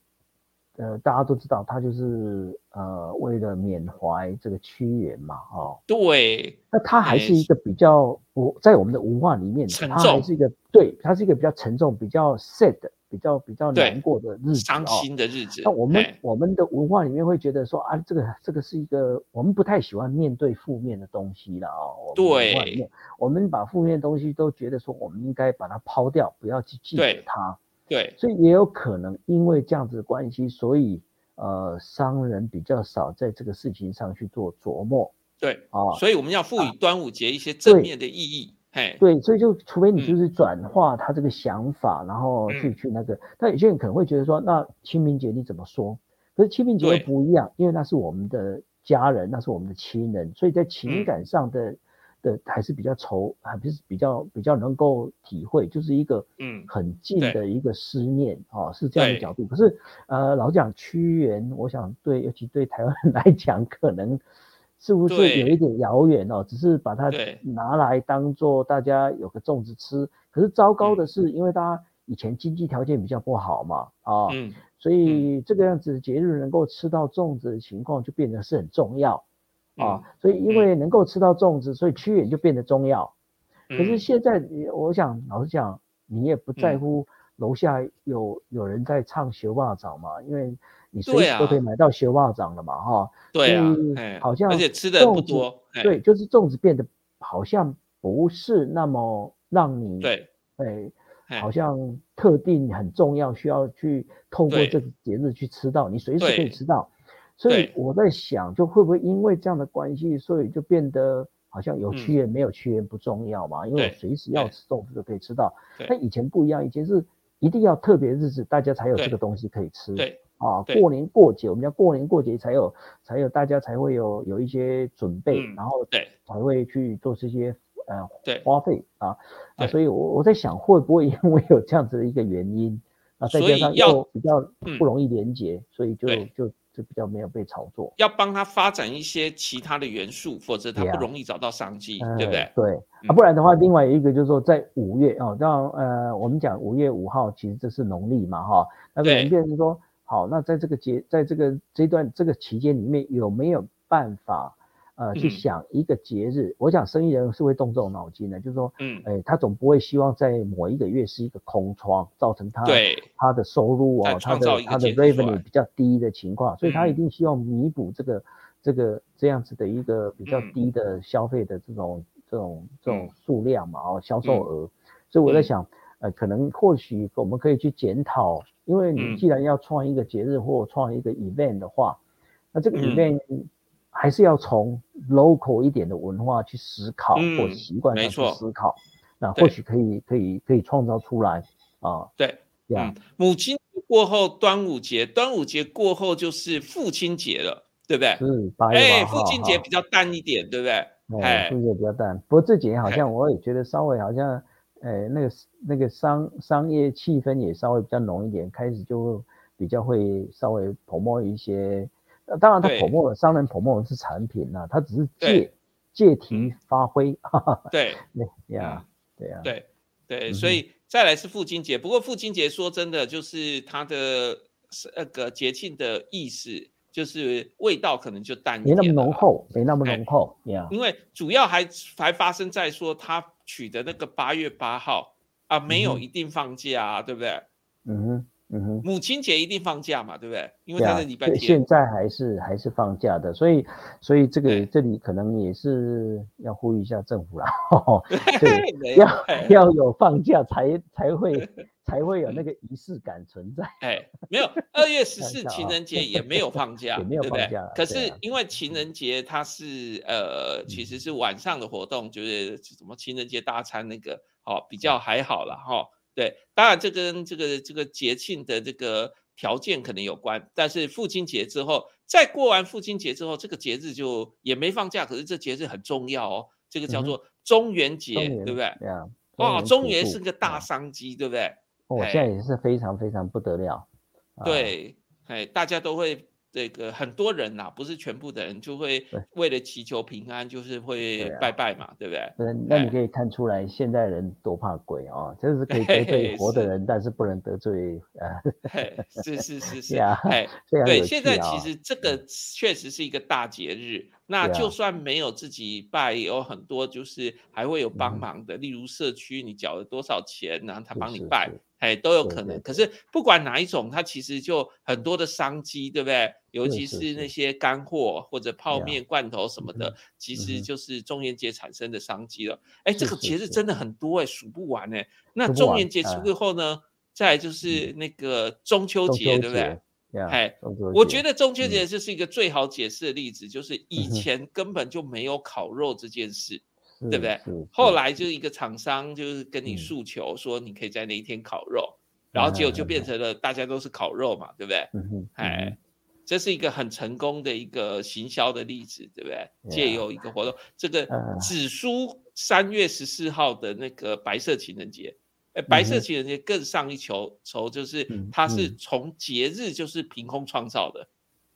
呃，大家都知道，它就是呃为了缅怀这个屈原嘛，哦，对，那它还是一个比较我在我们的文化里面，它还是一个对，它是一个比较沉重、比较 sad。比较比较难过的日子，伤心的日子。那我们我们的文化里面会觉得说啊，这个这个是一个我们不太喜欢面对负面的东西了哦。对，我们把负面东西都觉得说，我们应该把它抛掉，不要去记得它。对，所以也有可能因为这样子的关系，所以呃，商人比较少在这个事情上去做琢磨。对啊，所以我们要赋予端午节一些正面的意义。对，所以就除非你就是转化他这个想法，然后去去那个，但有些人可能会觉得说，那清明节你怎么说？可是清明节又不一样，因为那是我们的家人，那是我们的亲人，所以在情感上的的还是比较愁，还不是比较比较能够体会，就是一个嗯很近的一个思念啊，是这样的角度。可是呃，老讲屈原，我想对，尤其对台湾人来讲，可能。是不是有一点遥远哦？只是把它拿来当做大家有个粽子吃。可是糟糕的是，因为大家以前经济条件比较不好嘛，啊，所以这个样子节日能够吃到粽子的情况就变得是很重要啊。所以因为能够吃到粽子，所以屈原就变得重要。可是现在，我想老实讲，你也不在乎楼下有有人在唱《学霸掌》嘛，因为。你随时都可以买到雪袜掌了嘛，哈，对啊，好像而且吃的不多，对，就是粽子变得好像不是那么让你对，哎，好。像特定很重要，需要去透过这个。节日去吃到，你随时可以吃到，所以我在想，就会不会因为这样的关系，所以就变得好像有屈原没有屈原不重要嘛，因为我随时要吃粽子就可以吃到，但以前不一样，以前是一定要特别日子大家才有这个东西可以吃，对。啊，过年过节，我们叫过年过节才有，才有大家才会有有一些准备，然后对。才会去做这些呃花费啊啊，所以我我在想会不会因为有这样子的一个原因啊，再加上又比较不容易连接，所以就就就比较没有被炒作。要帮他发展一些其他的元素，否则他不容易找到商机，对不对？对？啊，不然的话，另外一个就是说在五月啊，让呃我们讲五月五号，其实这是农历嘛哈，那个人变成说。好，那在这个节，在这个这段这个期间里面，有没有办法，呃，去想一个节日？我想生意人是会动这种脑筋的，就是说，嗯，哎，他总不会希望在某一个月是一个空窗，造成他他的收入啊，他的他的 revenue 比较低的情况，所以他一定希望弥补这个这个这样子的一个比较低的消费的这种这种这种数量嘛，哦，销售额。所以我在想，呃，可能或许我们可以去检讨。因为你既然要创一个节日或创一个 event 的话，那这个 event 还是要从 local 一点的文化去思考或习惯上去思考，那或许可以可以可以创造出来啊。对，嗯，母亲过后，端午节，端午节过后就是父亲节了，对不对？是，哎，父亲节比较淡一点，对不对？哎，父亲节比较淡，不过这几年好像我也觉得稍微好像。哎，那个那个商商业气氛也稍微比较浓一点，开始就比较会稍微 promote 一些，呃，当然他对 promote 商人 promote 是产品呐，他只是借借题发挥，[laughs] 哈哈，对对呀，对呀，对对，嗯所以再来是父亲节。不过父亲节说真的，就是它的那个节庆的意思，就是味道可能就淡一没那么。浓厚，没那么哎浓厚呀，因为主要还还发生在说他取的那个八月八号啊，没有一定放假啊，对不对？嗯哼，嗯哼。母亲节一定放假嘛，对不对？因为对啊它是礼拜对天现。在还是还是放假的，所以所以这个这里可能也是要呼吁一下政府啦，[laughs] 对，对要哎要有放假才才会才会有那个仪式感存在。哎，没有，二月十 [laughs] 四情人节也没有放假，也没有放假可是因为情人节它是呃，其嗯实是晚上的活动，就是什么情人节大餐那个，哦，比较还好了。哈、对，当然这跟这个这个节庆的这个条件可能有关，但是父亲节之后，再过完父亲节之后，这个节日就也没放假，可是这节日很重要哦，这个叫做中元节，对不对？对啊，哇，中元是个大啊商机，对不对？哦，哎现在也是非常非常不得了。啊，对，哎，大家都会这个很多人呐、不是全部的人，就会对为了祈求平安，就是会拜拜嘛，对不对？那那你哎可以看出来，现代人多怕鬼啊，这是可以嘿得罪活的是人，但是不能得罪呃，嘿，是是是是，啊 [laughs] 哎，对，现在其实这个确实是一个大节日，那就算没有自己拜，也有很多就是还会有帮嗯忙的，例如社区你缴了多少钱，然后他帮你拜是，哎，都有可能。可是不管哪一种，它其实就很多的商机，对不对？尤其是那些干货或者泡面、罐头什么的嗯，其实就是中元节产生的商机了。哎，这个节日真的很多哎，数不完哎。那中元节啊之后呢，再就是那个中秋节，对不对哎，我觉得中秋嗯节就是一个最好解释的例子，就是以前根本就没有烤肉这件事，对不对后来就是一个厂商就是跟你嗯诉求说你可以在那一天烤肉，然后结果就变成了大家都是烤肉嘛，对不对？哎嗯，这是一个很成功的一个行销的例子，对不对？借由一个活动，这个呃只输三月十四号的那个白色情人节。哎，白色情人节更上一球筹，就是嗯它是嗯从节日就是凭空创造的。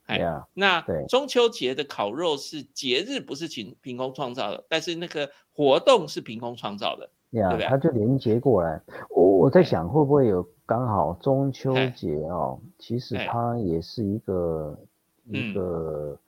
哎，呀，那对中秋节的烤肉是节日，不是凭凭空创造的，但是那个活动是凭空创造的。对不，对它就连接过来。我我在哎想，会不会有刚好中秋哎节哦？其实哎它也是一个一嗯个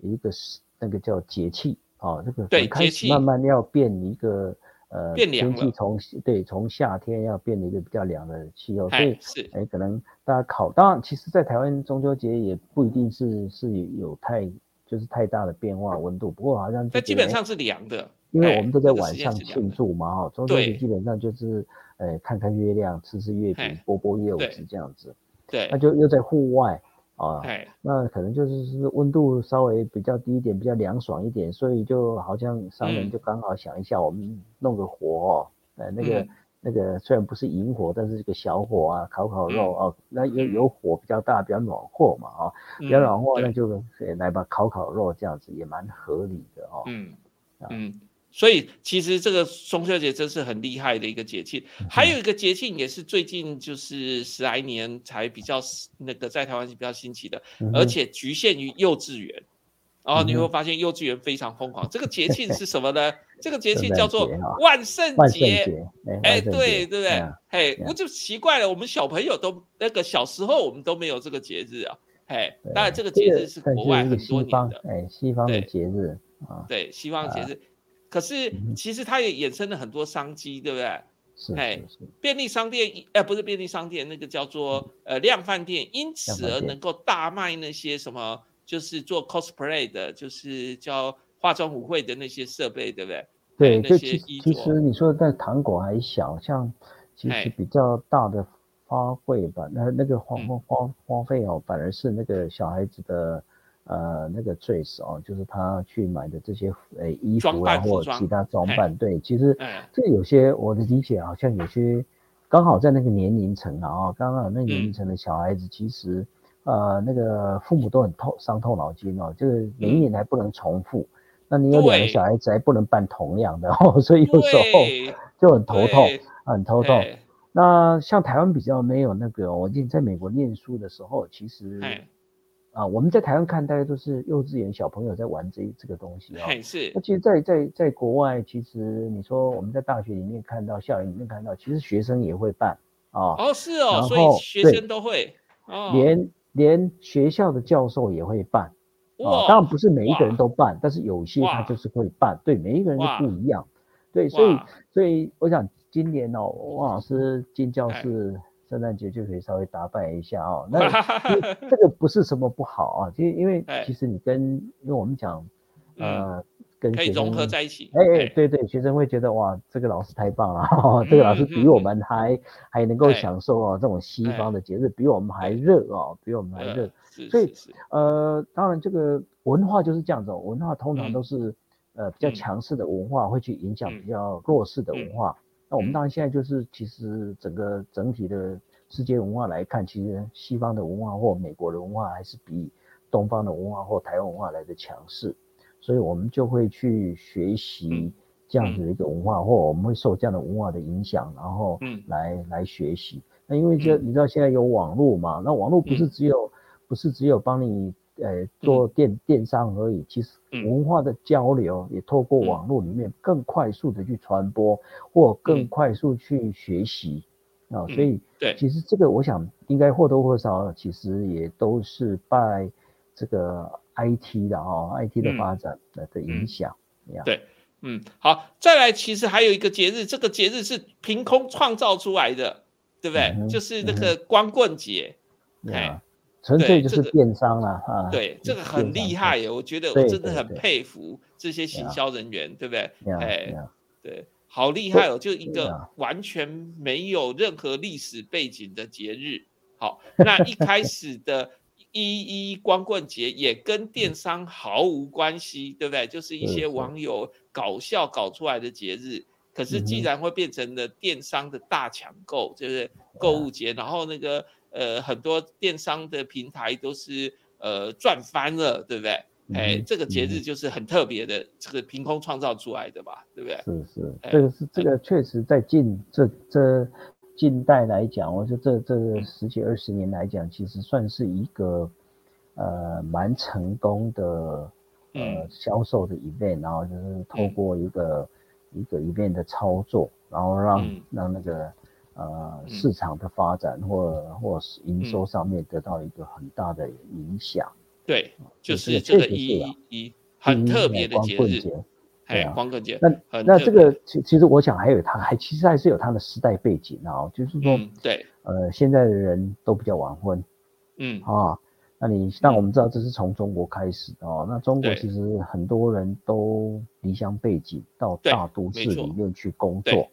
一个是那个叫节气哦，这个节气始慢慢要变一个呃变凉天气从对从夏天要变得一个比较凉的气候，所哎以，是，哎，可能大家考，当然，其实，在台湾中秋节也不一定是是有太就是太大的变化温度，不过好像就但觉得哎基本上是凉的。哎因为我们都在晚上庆祝嘛，哈，中秋节基本上就是，呃，看看月亮，吃吃月饼嘿，剥剥柚子这样子，对。那，就又在户外啊，哎，那可能就是是温度稍微比较低一点，比较凉爽一点，所以就好像商人嗯。就刚好想一下，我们弄个火哦，呃，那个、嗯。那个虽然不是引火，但是这个小火啊，烤烤肉嗯。哦，那有嗯有火比较大，比较暖和嘛，啊，比较嗯暖和，那对。就呃来吧，烤烤肉这样子也蛮合理的哦。嗯啊嗯，所以其实这个中秋节真是很厉害的一个节庆。嗯还有一个节庆也是最近就是十来年才比较那个在台湾是比较新奇的，而且局限于幼稚园。然后你会发现幼稚园非常疯狂。这个节庆是什么呢？[laughs] 这个节庆叫做万圣节。节，哎，对对不对哎？嘿，我就奇怪了，我们小朋友都那个小时候我们都没有这个节日啊。嘿，当然这个节日是但国外很多年西方的，，哎，西方的节日啊，对西方节日。可是其实它也衍生了很多商机，对不对？是哎是是，便利商店，呃，不是便利商店，那个叫做呃量贩店，因此而能够大卖那些什么，就是做 cosplay 的，就是叫化妆舞会的那些设备，对不对？对，那就其实些其实你说在糖果还小，像其哎。实比较大的花费吧，那那个花花花费哦，反而是那个小孩子的呃那个 dress 哦，就是他去买的这些呃衣服啊或其他装哎扮，对，其实哎。这有些我的理解好像有些刚好在那个年龄层啊，哦刚好那个年龄嗯层的小孩子其实。呃，那个父母都很透伤透脑筋哦，就是每一年还不能重复，那你有两个小孩子还不能办同样的 [laughs] 哦，所以有时候，就很头痛，很头痛。那像台湾比较没有那个，我记得在美国念书的时候，其实啊，我们在台湾看，大家都是幼稚园小朋友在玩这这个东西啊。是。那其实，在在在国外，其实你说我们在大学里面看到，校园里面看到，其实学生也会办啊。哦，是哦，所以学生都会。哦。连连学校的教授也会办。哇。当然不是每一个人都办，但是有些他就是会办。对，每一个人都不一样。对，所以所以我想。今年哦，汪老师进教室，圣诞节就可以稍微打扮一下哦。那这个不是什么不好啊，其实因为其实你跟，因为我们讲，呃，跟可以融合在一起。哎哎，对对，学生会觉得哇，这个老师太棒了，[laughs] 这个老师比我们还还能够享受哦这种西方的节日，比我们还热哦，比我们还热。所以呃，当然这个文化就是这样子，文化通常都是呃比较强势的文化会去影响比较弱势的文化。那我们当然现在就是，其实整个整体的世界文化来看，其实西方的文化或美国的文化还是比东方的文化或台湾文化来的强势，所以我们就会去学习这样子的一个文化，或我们会受这样的文化的影响，然后来来学习。那因为这你知道现在有网络嘛？那网络不是只有不是只有帮你。呃，做电电商而已，其实文化的交流也透过网络里面更快速的去传播，或更快速去学习。啊，所以对，其实这个我想应该或多或少，其实也都是拜这个 IT 的哦，IT 的发展的的影响。对，嗯，好，再来，其实还有一个节日，这个节日是凭空创造出来的，对不对？就是那个光棍节，哎。纯粹就是电商了啊！对，这个很厉害耶，我觉得我真的很佩服这些行销人员，对不对？哎，对，好厉害哦！就一个完全没有任何历史背景的节日。好，那一开始的一一光棍节也跟电商毫无关系，对不对？就是一些网友搞笑搞出来的节日。可是既然会变成了电商的大抢购，就是购物节，然后那个。呃，很多电商的平台都是呃赚翻了，对不对？哎，这个节日就是很特别的，这个凭空创造出来的吧，对不对？是是，这个是这个确实在近这这近代来讲，我觉得这这十几二十年来讲，其实算是一个呃蛮成功的呃销售的 event，然后就是透过一个一个 event 的操作，然后让让那个。呃，市场的发展或或是营收上面得到一个很大的影响。对，就是这个一一很特别的节日，哎，光棍节。那那这个其其实我想还有它还其实还是有它的时代背景啊，就是说，对，呃，现在的人都比较晚婚，嗯啊，那你但我们知道这是从中国开始的哦，那中国其实很多人都离乡背井到大都市里面去工作。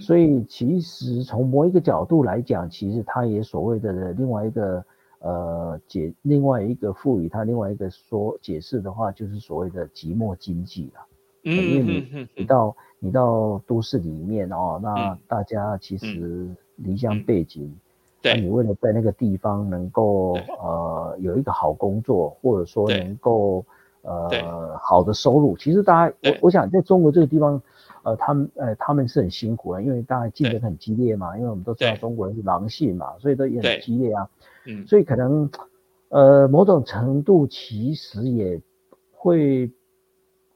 所以其实从某一个角度来讲，其实它也所谓的另外一个呃解，另外一个赋予它另外一个说解释的话，就是所谓的寂寞经济了。嗯，因为你你到你到都市里面哦，那大家其实离乡背景，那你为了在那个地方能够呃有一个好工作，或者说能够呃好的收入，其实大家我我想在中国这个地方。呃，他们呃，他们是很辛苦的，因为大家竞争很激烈嘛，因为我们都知道中国人是狼性嘛，所以都也很激烈啊。嗯，所以可能呃，某种程度其实也会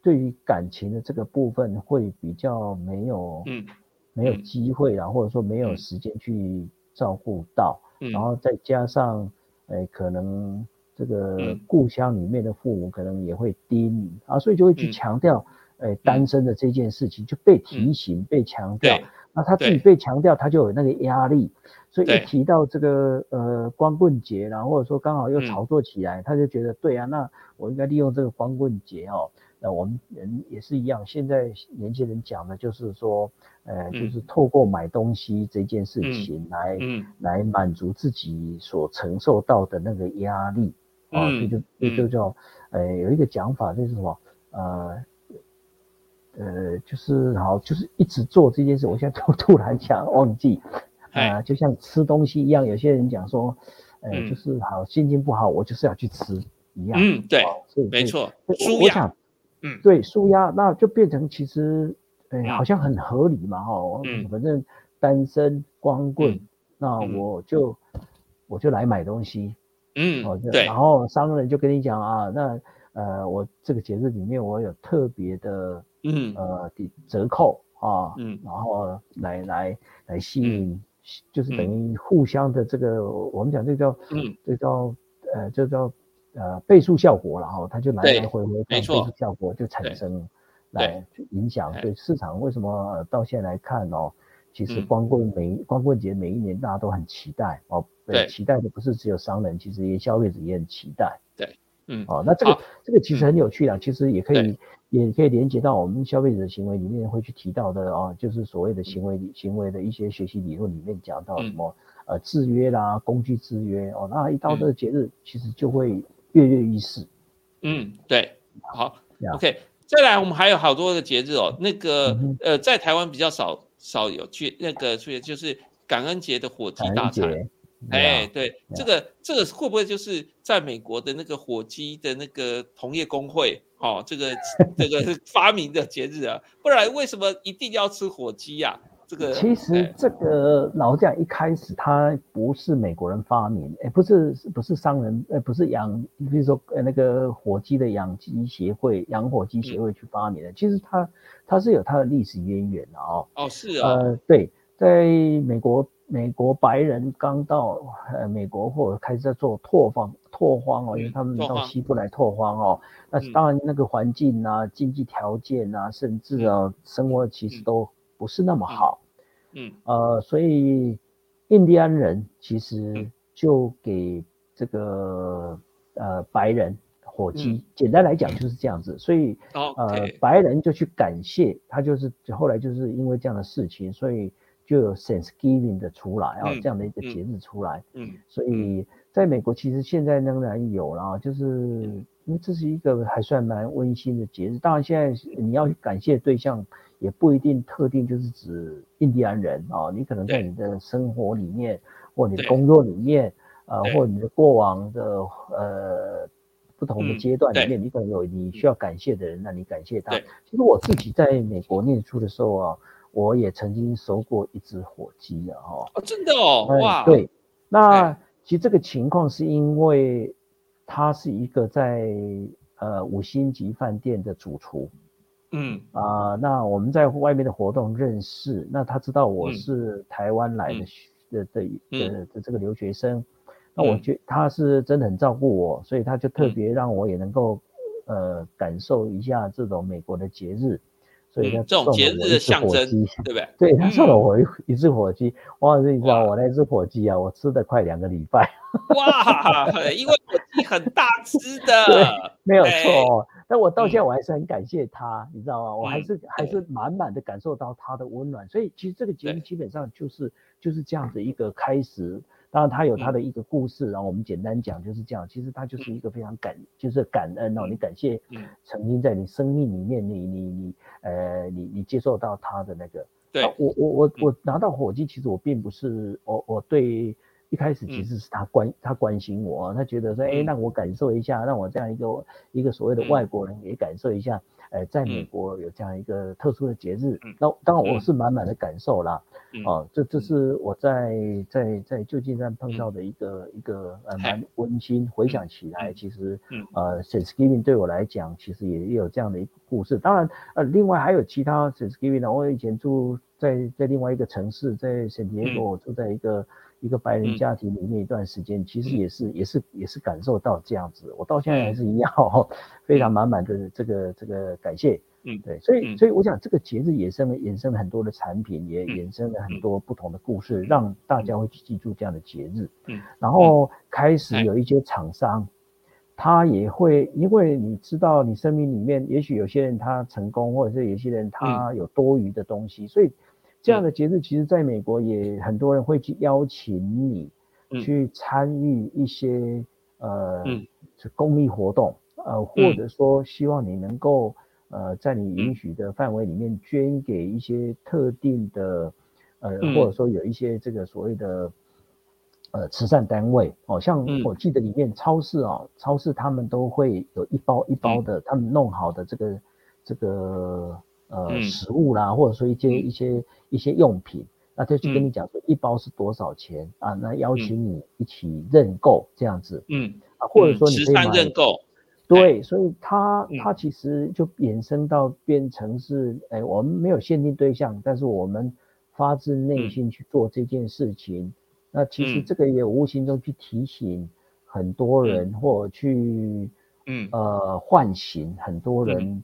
对于感情的这个部分会比较没有，嗯，没有机会啊，或者说没有时间去照顾到，然后再加上，哎，可能这个故乡里面的父母可能也会盯啊，所以就会去强调。哎，单身的这件事情就被提醒、被强调，那他自己被强调，他就有那个压力，所以一提到这个呃光棍节，然后或者说刚好又炒作起来，他就觉得对啊，那我应该利用这个光棍节哦。那我们人也是一样，现在年轻人讲的就是说，呃，就是透过买东西这件事情来来满足自己所承受到的那个压力啊，所以就这就叫，呃，有一个讲法就是什么，呃。呃，就是好，就是一直做这件事。我现在突 [laughs] 突然想忘记，啊，就像吃东西一样，有些人讲说，呃，就是好心情不好，我就是要去吃一样。嗯，对，没错，舒压。嗯，对，舒压，那就变成其实，哎，好像很合理嘛，哈。嗯。反正单身光棍，那我就我就来买东西，嗯，对，然后商人就跟你讲啊，那呃，我这个节日里面我有特别的，嗯，呃，折扣啊，嗯，然后来来来吸引，就是等于互相的这个，我们讲这叫，嗯，这叫呃，这叫呃倍数效果，然后它就来来回回，倍数效果就产生。来。影响对市场为什么到现在来看哦，其实光棍每光棍节每一年大家都很期待哦，对，期待的不是只有商人，其实也消费者也很期待。对，嗯，哦，那这个这个其实很有趣啊，其实也可以也可以连接到我们消费者行为里面会去提到的哦，就是所谓的行为行为的一些学习理论里面讲到什么呃制约啦，工具制约哦，那一到这个节日其实就会跃跃欲试。嗯，对，好，OK。再来，我们还有好多的节日哦。那个呃，在台湾比较少少有去那个出现，就是感恩节的火鸡大餐。哎，对，这个这个会不会就是在美国的那个火鸡的那个同业工会哦，这个这个发明的节日啊？不然为什么一定要吃火鸡呀？这个其实这个老讲一开始它不是美国人发明，哎，不是不是商人，呃，不是养，比如说呃那个火鸡的养鸡协会、养火鸡协会去发明的，其实它它是有它的历史渊源的哦。哦，是。啊。呃，对，在美国，美国白人刚到呃美国或者开始在做拓荒拓荒哦，因为他们到西部来拓荒哦，那当然那个环境啊、经济条件啊，甚至啊生活其实都。不是那么好，嗯，呃，所以印第安人其实就给这个呃白人火鸡，简单来讲就是这样子，所以呃白人就去感谢他，就是后来就是因为这样的事情，所以就有 Thanksgiving 的出来啊，这样的一个节日出来，嗯，所以在美国其实现在仍然有啦，就是因为这是一个还算蛮温馨的节日，当然现在你要感谢对象。也不一定特定就是指印第安人啊，你可能在你的生活里面，或你的工作里面，呃，或你的过往的呃不同的阶段里面，你可能有你需要感谢的人，那你感谢他。其实我自己在美国念书的时候啊，我也曾经收过一只火鸡啊，哈。哦，真的哦，哇。对，那其实这个情况是因为他是一个在呃五星级饭店的主厨。嗯。啊，那我们在外面的活动认识，那他知道我是台湾来的的的的的这个留学生，那我觉他是真的很照顾我，所以他就特别让我也能够呃感受一下这种美国的节日，所以他这种节日的象征，对不对？[laughs] 对他送了我一一只火鸡，哇，你知道我那只火鸡啊，我吃的快两个礼拜，[laughs] 哇，因为火鸡很大只的，对，没有错。但我到现在我还是很感谢他，你知道吗？我还是还是满满的感受到他的温暖。所以其实这个节目基本上就是就是这样子一个开始。当然他有他的一个故事，然后我们简单讲就是这样。其实他就是一个非常感，就是感恩哦，你感谢曾经在你生命里面，你你你呃你你接受到他的那个。对，我我我我拿到火机，其实我并不是我我对。一开始其实是他关他关心我，他觉得说，哎，让我感受一下，让我这样一个一个所谓的外国人也感受一下，呃，在美国有这样一个特殊的节日，那当然我是满满的感受啦。哦，这这是我在在在旧金山碰到的一个一个呃蛮温馨，回想起来，其实呃，Thanksgiving 对我来讲，其实也也有这样的一个故事。当然，呃，另外还有其他 Thanksgiving 呢，我以前住在在另外一个城市，在圣地亚哥，我住在一个。一个白人家庭里面一段时间，其实也是也是也是感受到这样子，我到现在还是一样，非常满满的这个这个感谢，嗯，对，所以所以我想这个节日衍生了衍生了很多的产品，也衍生了很多不同的故事，让大家会去记住这样的节日，嗯，然后开始有一些厂商，他也会因为你知道你生命里面，也许有些人他成功，或者是有些人他有多余的东西，所以。这样的节日，其实在美国也很多人会去邀请你去参与一些呃公益活动，呃，或者说希望你能够呃在你允许的范围里面捐给一些特定的呃，或者说有一些这个所谓的呃慈善单位。哦，像我记得里面超市啊，超市他们都会有一包一包的他们弄好的这个这个。呃，食物啦，或者说一些一些一些用品，那他就跟你讲说一包是多少钱啊？那邀请你一起认购这样子，嗯。啊，或者说你可以买认购，对，所以它它其实就衍生到变成是，哎，我们没有限定对象，但是我们发自内心去做这件事情，那其实这个也无形中去提醒很多人，或去，嗯，呃，唤醒很多人，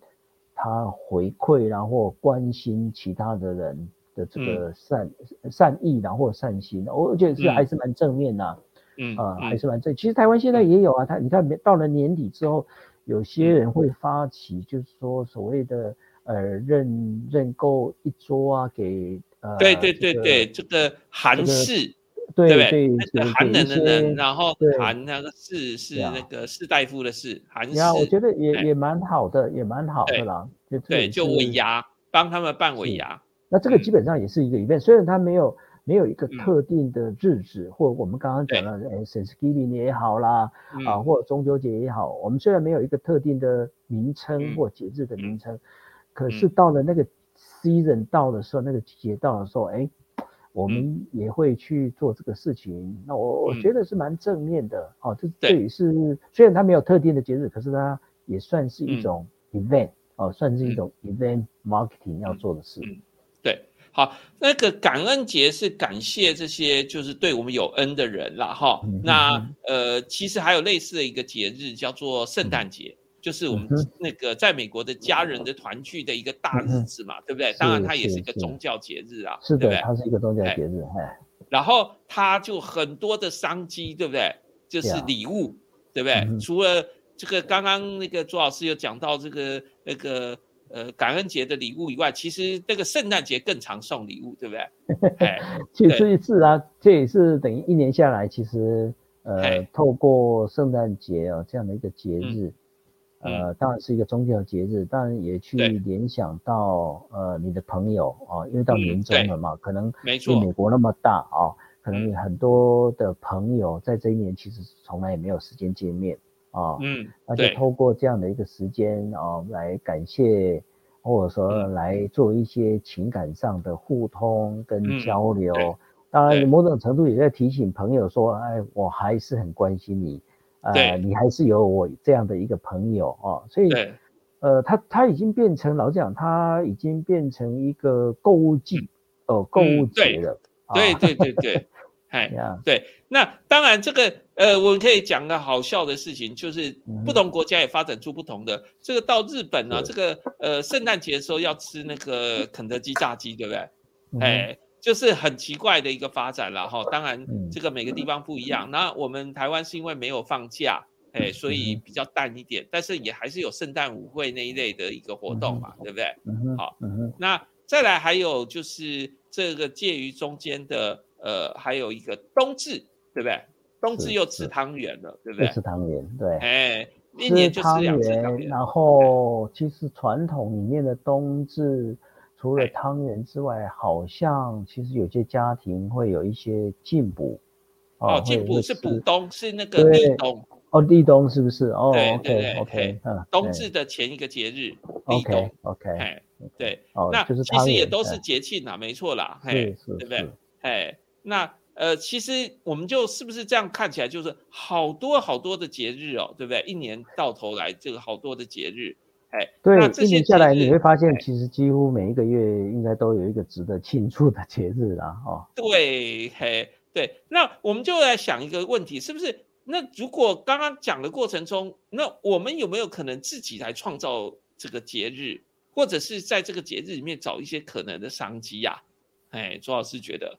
他回馈然后关心其他的人。的这个善善意，然后善心，我觉得是还是蛮正面的，嗯啊，还是蛮正。其实台湾现在也有啊，他你看到了年底之后，有些人会发起，就是说所谓的呃认认购一桌啊，给呃对对对对，这个韩式，对对那个寒冷的冷，然后寒那个士是那个士大夫的士，寒士，我觉得也也蛮好的，也蛮好的啦，就对就尾牙帮他们办尾牙。那这个基本上也是一个 event，虽然它没有没有一个特定的日子，或我们刚刚讲了，哎，Thanksgiving 也好啦，啊，或者中秋节也好，我们虽然没有一个特定的名称或节日的名称，可是到了那个 season 到的时候，那个季节到的时候，哎，我们也会去做这个事情。那我我觉得是蛮正面的，哦，这这也是虽然它没有特定的节日，可是它也算是一种 event，哦，算是一种 event marketing 要做的事。对，好，那个感恩节是感谢这些就是对我们有恩的人了哈。那呃，其实还有类似的一个节日叫做圣诞节，就是我们那个在美国的家人的团聚的一个大日子嘛，对不对？当然它也是一个宗教节日啊，是的，它是一个宗教节日，哎。然后它就很多的商机，对不对？就是礼物，对不对？除了这个刚刚那个朱老师有讲到这个那个。呃，感恩节的礼物以外，其实这个圣诞节更常送礼物，对不对？[laughs] 其实是啊，这也是等于一年下来，其实呃，透过圣诞节啊这样的一个节日，呃，当然是一个宗教节日，当然也去联想到呃你的朋友啊，因为到年终了嘛，可能没错，美国那么大啊，可能很多的朋友在这一年其实从来也没有时间见面。啊，嗯，那就透过这样的一个时间啊，来感谢，或者说来做一些情感上的互通跟交流。当然，某种程度也在提醒朋友说，哎，我还是很关心你，呃，你还是有我这样的一个朋友哦。所以，呃，他他已经变成老讲，他已经变成一个购物季，哦，购物节了。对对对对。哎，对，那当然，这个呃，我们可以讲个好笑的事情，就是不同国家也发展出不同的。这个到日本呢，这个呃，圣诞节的时候要吃那个肯德基炸鸡，对不对？哎，就是很奇怪的一个发展了哈。当然，这个每个地方不一样。那我们台湾是因为没有放假，哎，所以比较淡一点，但是也还是有圣诞舞会那一类的一个活动嘛，对不对？好，那再来还有就是这个介于中间的。呃，还有一个冬至，对不对？冬至又吃汤圆了，对不对？吃汤圆，对。哎，一年就吃两次汤圆。然后，其实传统里面的冬至，除了汤圆之外，好像其实有些家庭会有一些进补。哦，进补是补冬，是那个立冬。哦，立冬是不是？哦，OK，OK，嗯，冬至的前一个节日，立冬。OK，哎，对。哦，那其实也都是节庆啊，没错啦，嘿，对不对？哎。那呃，其实我们就是不是这样看起来，就是好多好多的节日哦，对不对？一年到头来，这个好多的节日，哎，对，一年下来你会发现，其实几乎每一个月应该都有一个值得庆祝的节日啊，哦，对，嘿，对，那我们就来想一个问题，是不是？那如果刚刚讲的过程中，那我们有没有可能自己来创造这个节日，或者是在这个节日里面找一些可能的商机呀？哎，朱老师觉得。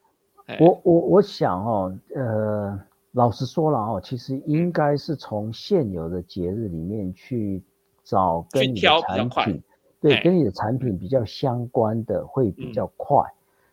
我我我想哦，呃，老实说了哦，其实应该是从现有的节日里面去找跟你的产品，对，跟你的产品比较相关的会比较快。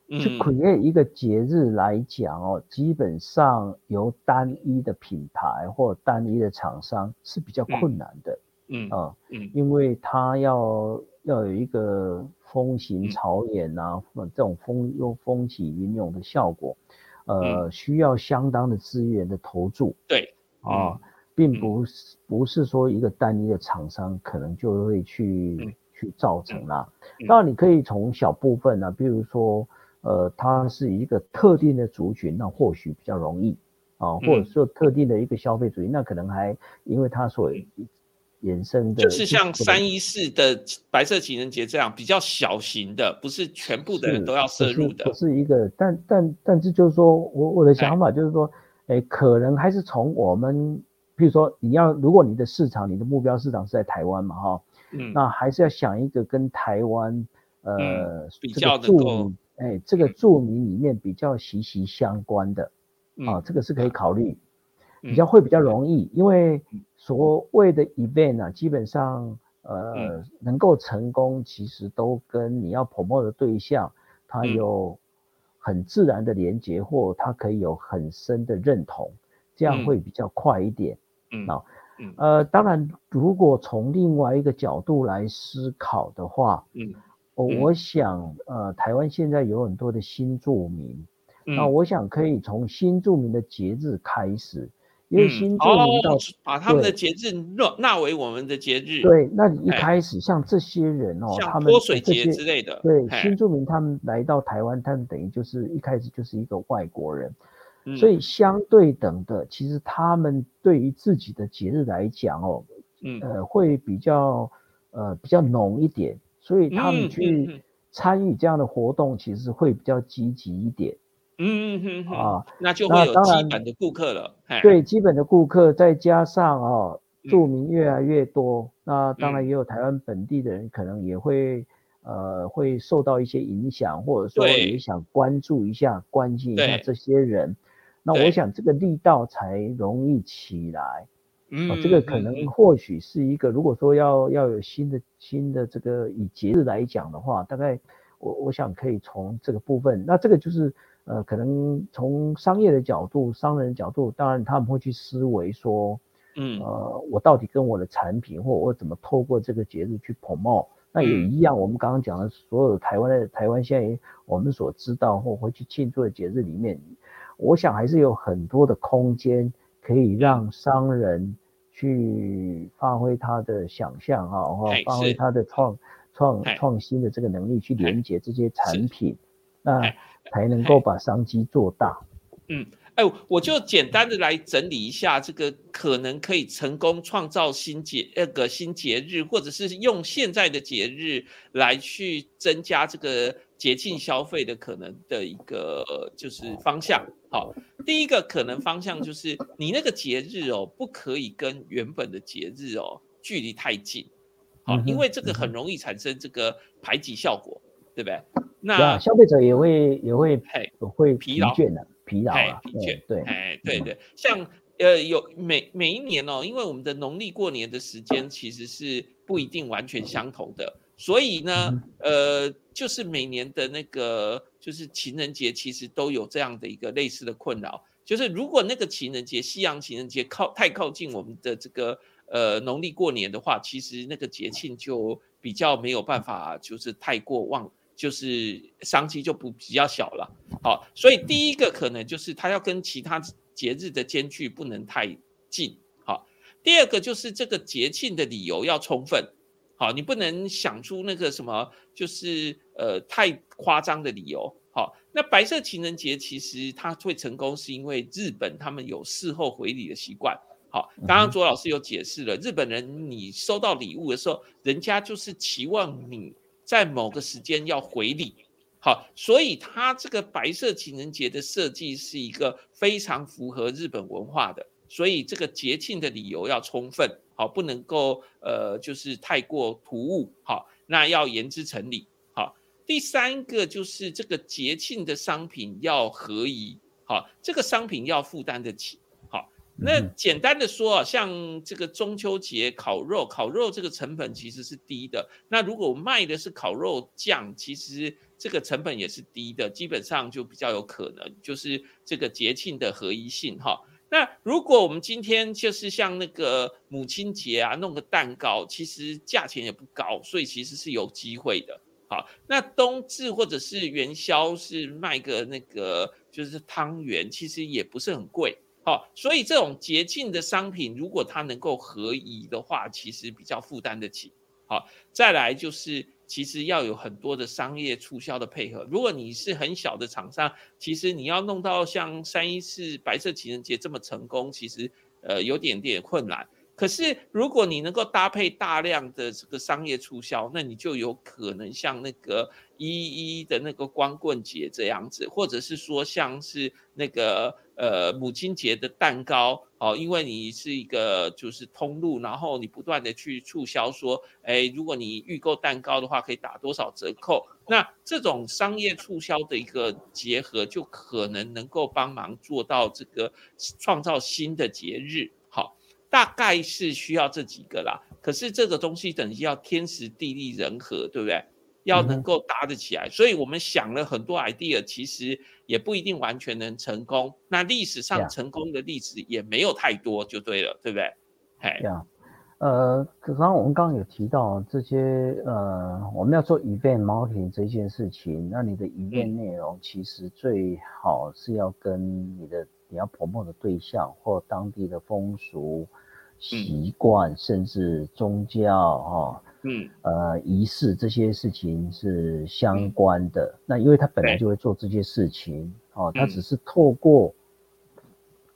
去 create 一个节日来讲哦，基本上由单一的品牌或单一的厂商是比较困难的。嗯啊，嗯，因为它要要有一个。风行草偃呐，这种风又风起云涌的效果，呃，需要相当的资源的投注。对啊，并不是不是说一个单一的厂商可能就会去去造成啦。当然，你可以从小部分呢，比如说呃，它是一个特定的族群，那或许比较容易啊，或者说特定的一个消费主义，那可能还因为它所衍生的，就是像三一四的白色情人节这样比较小型的，不是全部的人都要摄入的，不是一个，但但但是就是说我我的想法就是说，哎，可能还是从我们，比如说你要，如果你的市场，你的目标市场是在台湾嘛，哈，嗯，那还是要想一个跟台湾，呃，比较著名。哎，这个著名里面比较息息相关的，啊，这个是可以考虑，比较会比较容易，因为所谓的 event 啊，基本上呃能够成功，其实都跟你要 promote 的对象，他有很自然的连接，或他可以有很深的认同，这样会比较快一点。嗯，啊，呃，当然，如果从另外一个角度来思考的话，嗯。我我想，呃，台湾现在有很多的新住民，那我想可以从新住民的节日开始，因为新住民到把他们的节日纳纳为我们的节日。对，那你一开始像这些人哦，他们泼水节之类的，对，新住民他们来到台湾，他们等于就是一开始就是一个外国人，所以相对等的，其实他们对于自己的节日来讲哦，嗯，呃，会比较呃比较浓一点。所以他们去参与这样的活动，其实会比较积极一点。嗯嗯嗯啊，那就会有基本的顾客了。对，基本的顾客，再加上哦，住民越来越多，那当然也有台湾本地的人，可能也会呃会受到一些影响，或者说也想关注一下、关心一下这些人。那我想这个力道才容易起来。嗯，这个可能或许是一个，如果说要要有新的新的这个以节日来讲的话，大概我我想可以从这个部分，那这个就是呃，可能从商业的角度、商人的角度，当然他们会去思维说，嗯，呃，我到底跟我的产品或我怎么透过这个节日去 promote，那也一样，我们刚刚讲的所有台湾的台湾现在我们所知道或会去庆祝的节日里面，我想还是有很多的空间可以让商人。去发挥他的想象啊，然后发挥他的创创创新的这个能力，去连接这些产品，那才能够把商机做大。嗯，哎，我就简单的来整理一下这个可能可以成功创造新节那个新节日，或者是用现在的节日来去增加这个。节庆消费的可能的一个就是方向，好，第一个可能方向就是你那个节日哦，不可以跟原本的节日哦距离太近，好，因为这个很容易产生这个排挤效果，对不对？那消费者也会也会会疲劳的疲劳啊，疲倦，对，哎，对对，像呃有每每一年哦，因为我们的农历过年的时间其实是不一定完全相同的。所以呢，呃，就是每年的那个就是情人节，其实都有这样的一个类似的困扰。就是如果那个情人节，西洋情人节靠太靠近我们的这个呃农历过年的话，其实那个节庆就比较没有办法，就是太过旺，就是商机就不比较小了。好，所以第一个可能就是它要跟其他节日的间距不能太近。好，第二个就是这个节庆的理由要充分。好，你不能想出那个什么，就是呃太夸张的理由。好，那白色情人节其实它会成功，是因为日本他们有事后回礼的习惯。好，刚刚卓老师有解释了，日本人你收到礼物的时候，人家就是期望你在某个时间要回礼。好，所以它这个白色情人节的设计是一个非常符合日本文化的。所以这个节庆的理由要充分，好，不能够呃，就是太过突兀，好，那要言之成理，好。第三个就是这个节庆的商品要合宜，好，这个商品要负担得起，好。那简单的说啊，像这个中秋节烤肉，烤肉这个成本其实是低的，那如果卖的是烤肉酱，其实这个成本也是低的，基本上就比较有可能就是这个节庆的合一性，哈。那如果我们今天就是像那个母亲节啊，弄个蛋糕，其实价钱也不高，所以其实是有机会的。好，那冬至或者是元宵是卖个那个就是汤圆，其实也不是很贵。好，所以这种节庆的商品，如果它能够合宜的话，其实比较负担得起。好，再来就是。其实要有很多的商业促销的配合。如果你是很小的厂商，其实你要弄到像三一四白色情人节这么成功，其实呃有点点困难。可是，如果你能够搭配大量的这个商业促销，那你就有可能像那个一一的那个光棍节这样子，或者是说像是那个呃母亲节的蛋糕哦，因为你是一个就是通路，然后你不断的去促销说，哎，如果你预购蛋糕的话，可以打多少折扣？那这种商业促销的一个结合，就可能能够帮忙做到这个创造新的节日。好大概是需要这几个啦，可是这个东西等于要天时地利人和，对不对？要能够搭得起来，所以我们想了很多 idea，其实也不一定完全能成功。那历史上成功的例子也没有太多，就对了，对不对？哎，呀，呃，刚刚我们刚刚有提到这些，呃，我们要做 event marketing 这件事情，那你的 event 内容其实最好是要跟你的你要 promote 的对象或当地的风俗。习惯甚至宗教哈，嗯。呃仪式这些事情是相关的。那因为他本来就会做这些事情，哦，他只是透过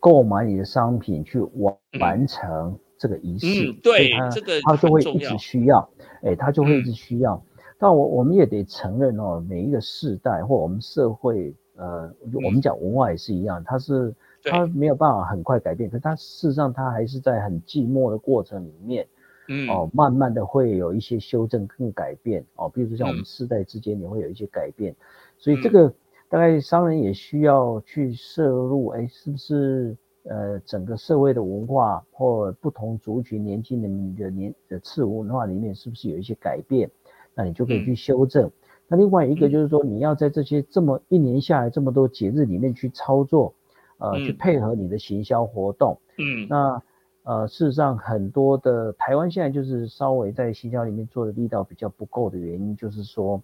购买你的商品去完完成这个仪式，对这个他就会一直需要，哎，他就会一直需要。但我我们也得承认哦，每一个世代或我们社会，呃，我们讲文化也是一样，它是。他没有办法很快改变，可他事实上他还是在很寂寞的过程里面，嗯。哦，慢慢的会有一些修正跟改变哦，比如说像我们世代之间也会有一些改变，所以这个大概商人也需要去摄入，哎，是不是呃整个社会的文化或不同族群年轻人的年的次文化里面是不是有一些改变？那你就可以去修正。那另外一个就是说，你要在这些这么一年下来这么多节日里面去操作。呃，去配合你的行销活动，嗯，那呃，事实上很多的台湾现在就是稍微在行销里面做的力道比较不够的原因，就是说，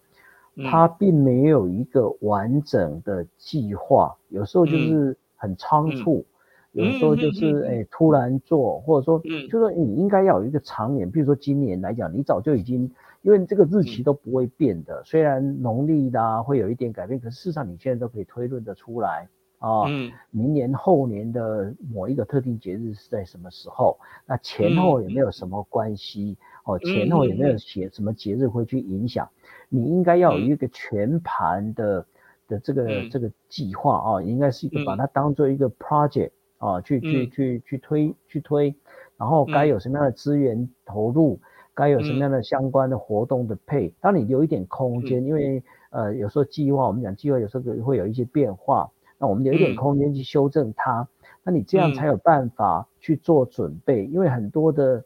它并没有一个完整的计划，有时候就是很仓促，有时候就是哎突然做，或者说，就说你应该要有一个长远，比如说今年来讲，你早就已经，因为这个日期都不会变的，虽然农历的会有一点改变，可是事实上你现在都可以推论的出来。啊，明年后年的某一个特定节日是在什么时候？那前后有没有什么关系？哦，前后有没有写什么节日会去影响？你应该要有一个全盘的的这个这个计划啊，应该是一个把它当做一个 project 啊，去去去去推去推，然后该有什么样的资源投入，该有什么样的相关的活动的配，当你留一点空间，因为呃有时候计划我们讲计划有时候会有一些变化。那我们留一点空间去修正它，那你这样才有办法去做准备，因为很多的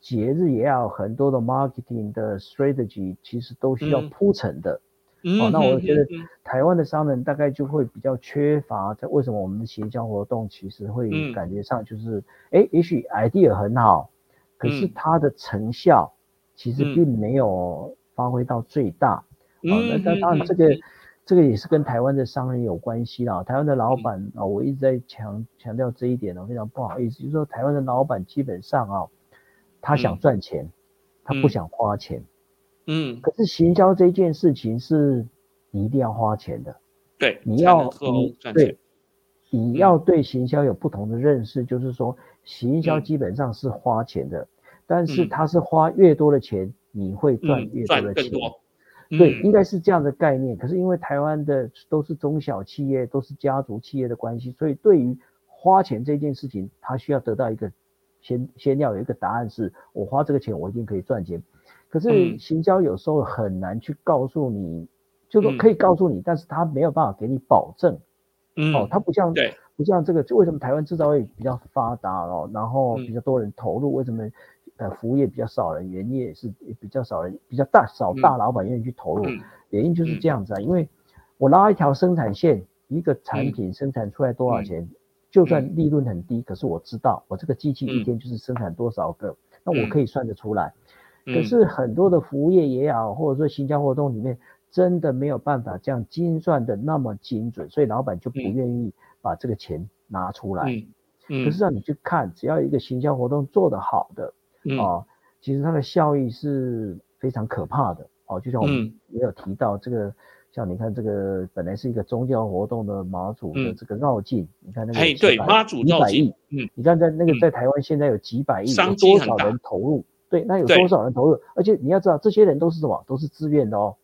节日也要很多的 marketing 的 strategy，其实都需要铺陈的。哦，那我觉得台湾的商人大概就会比较缺乏，在为什么我们的协销活动其实会感觉上就是，哎，也许 idea 很好，可是它的成效其实并没有发挥到最大。哦，那那当然这个。这个也是跟台湾的商人有关系啦。台湾的老板啊，我一直在强强调这一点呢，非常不好意思，就是说台湾的老板基本上啊，他想赚钱，他不想花钱。嗯。可是行销这件事情是你一定要花钱的。对。你要你对，你要对行销有不同的认识，就是说行销基本上是花钱的，但是他是花越多的钱，你会赚越多的钱。对，应该是这样的概念。可是因为台湾的都是中小企业，都是家族企业的关系，所以对于花钱这件事情，他需要得到一个先先要有一个答案，是我花这个钱，我一定可以赚钱。可是行销有时候很难去告诉你，就说可以告诉你，但是他没有办法给你保证。嗯，哦，他不像不像这个，就为什么台湾制造业比较发达哦，然后比较多人投入，为什么？呃，服务业比较少人，原因也是比较少人，比较大少大老板愿意去投入，原因就是这样子啊。因为我拉一条生产线，一个产品生产出来多少钱，就算利润很低，可是我知道我这个机器一天就是生产多少个，那我可以算得出来。可是很多的服务业也好，或者说行销活动里面，真的没有办法这样精算的那么精准，所以老板就不愿意把这个钱拿出来。可是让你去看，只要一个行销活动做得好的。啊，其实它的效益是非常可怕的哦，就像我们也有提到这个，像你看这个本来是一个宗教活动的妈祖的这个绕境，你看那个对妈祖绕境，嗯，你看在那个在台湾现在有几百亿，有多少人投入？对，那有多少人投入？而且你要知道，这些人都是什么？都是自愿的哦。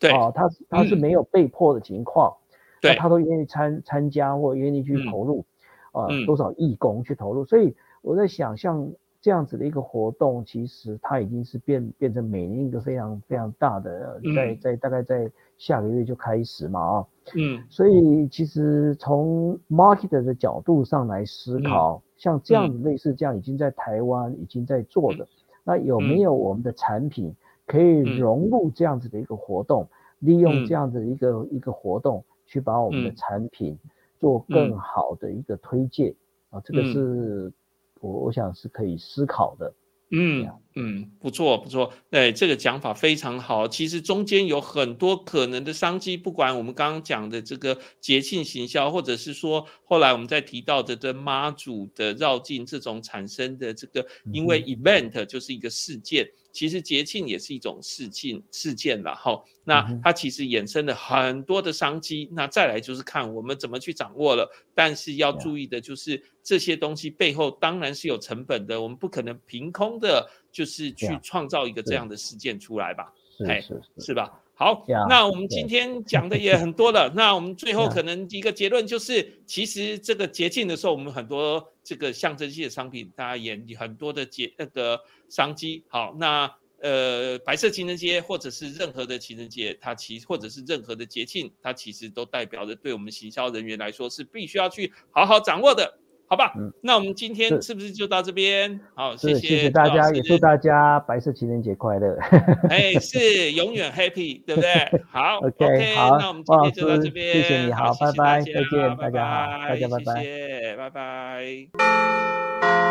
对啊，他他是没有被迫的情况，对，他都愿意参参加或愿意去投入，啊，多少义工去投入。所以我在想，像这样子的一个活动，其实它已经是变变成每年一个非常非常大的，在在大概在下个月就开始嘛啊，嗯，所以其实从 market 的角度上来思考，像这样子类似这样已经在台湾已经在做的。那有没有我们的产品可以融入这样子的一个活动，利用这样子的一个一个活动去把我们的产品做更好的一个推荐啊？这个是我我想是可以思考的。嗯嗯，不错不错，对这个讲法非常好。其实中间有很多可能的商机，不管我们刚刚讲的这个节庆行销，或者是说后来我们在提到的这妈祖的绕境这种产生的这个，因为 event 就是一个事件。其实节庆也是一种事件事件了哈，那它其实衍生了很多的商机。那再来就是看我们怎么去掌握了，但是要注意的就是这些东西背后当然是有成本的，我们不可能凭空的，就是去创造一个这样的事件出来吧？是是是吧？好，那我们今天讲的也很多了。[laughs] 那我们最后可能一个结论就是，其实这个节庆的时候，我们很多这个象征性的商品，大家也很多的节那个商机。好，那呃，白色情人节或者是任何的情人节，它其或者是任何的节庆，它其实都代表着对我们行销人员来说是必须要去好好掌握的。好吧，那我们今天是不是就到这边？好，谢谢谢谢大家，也祝大家白色情人节快乐。哎，是永远 happy，对不对？[laughs] 好，OK，好，那我们今天就到这边，谢谢你好，拜拜，再见，大家好，大家拜拜，谢谢，拜拜。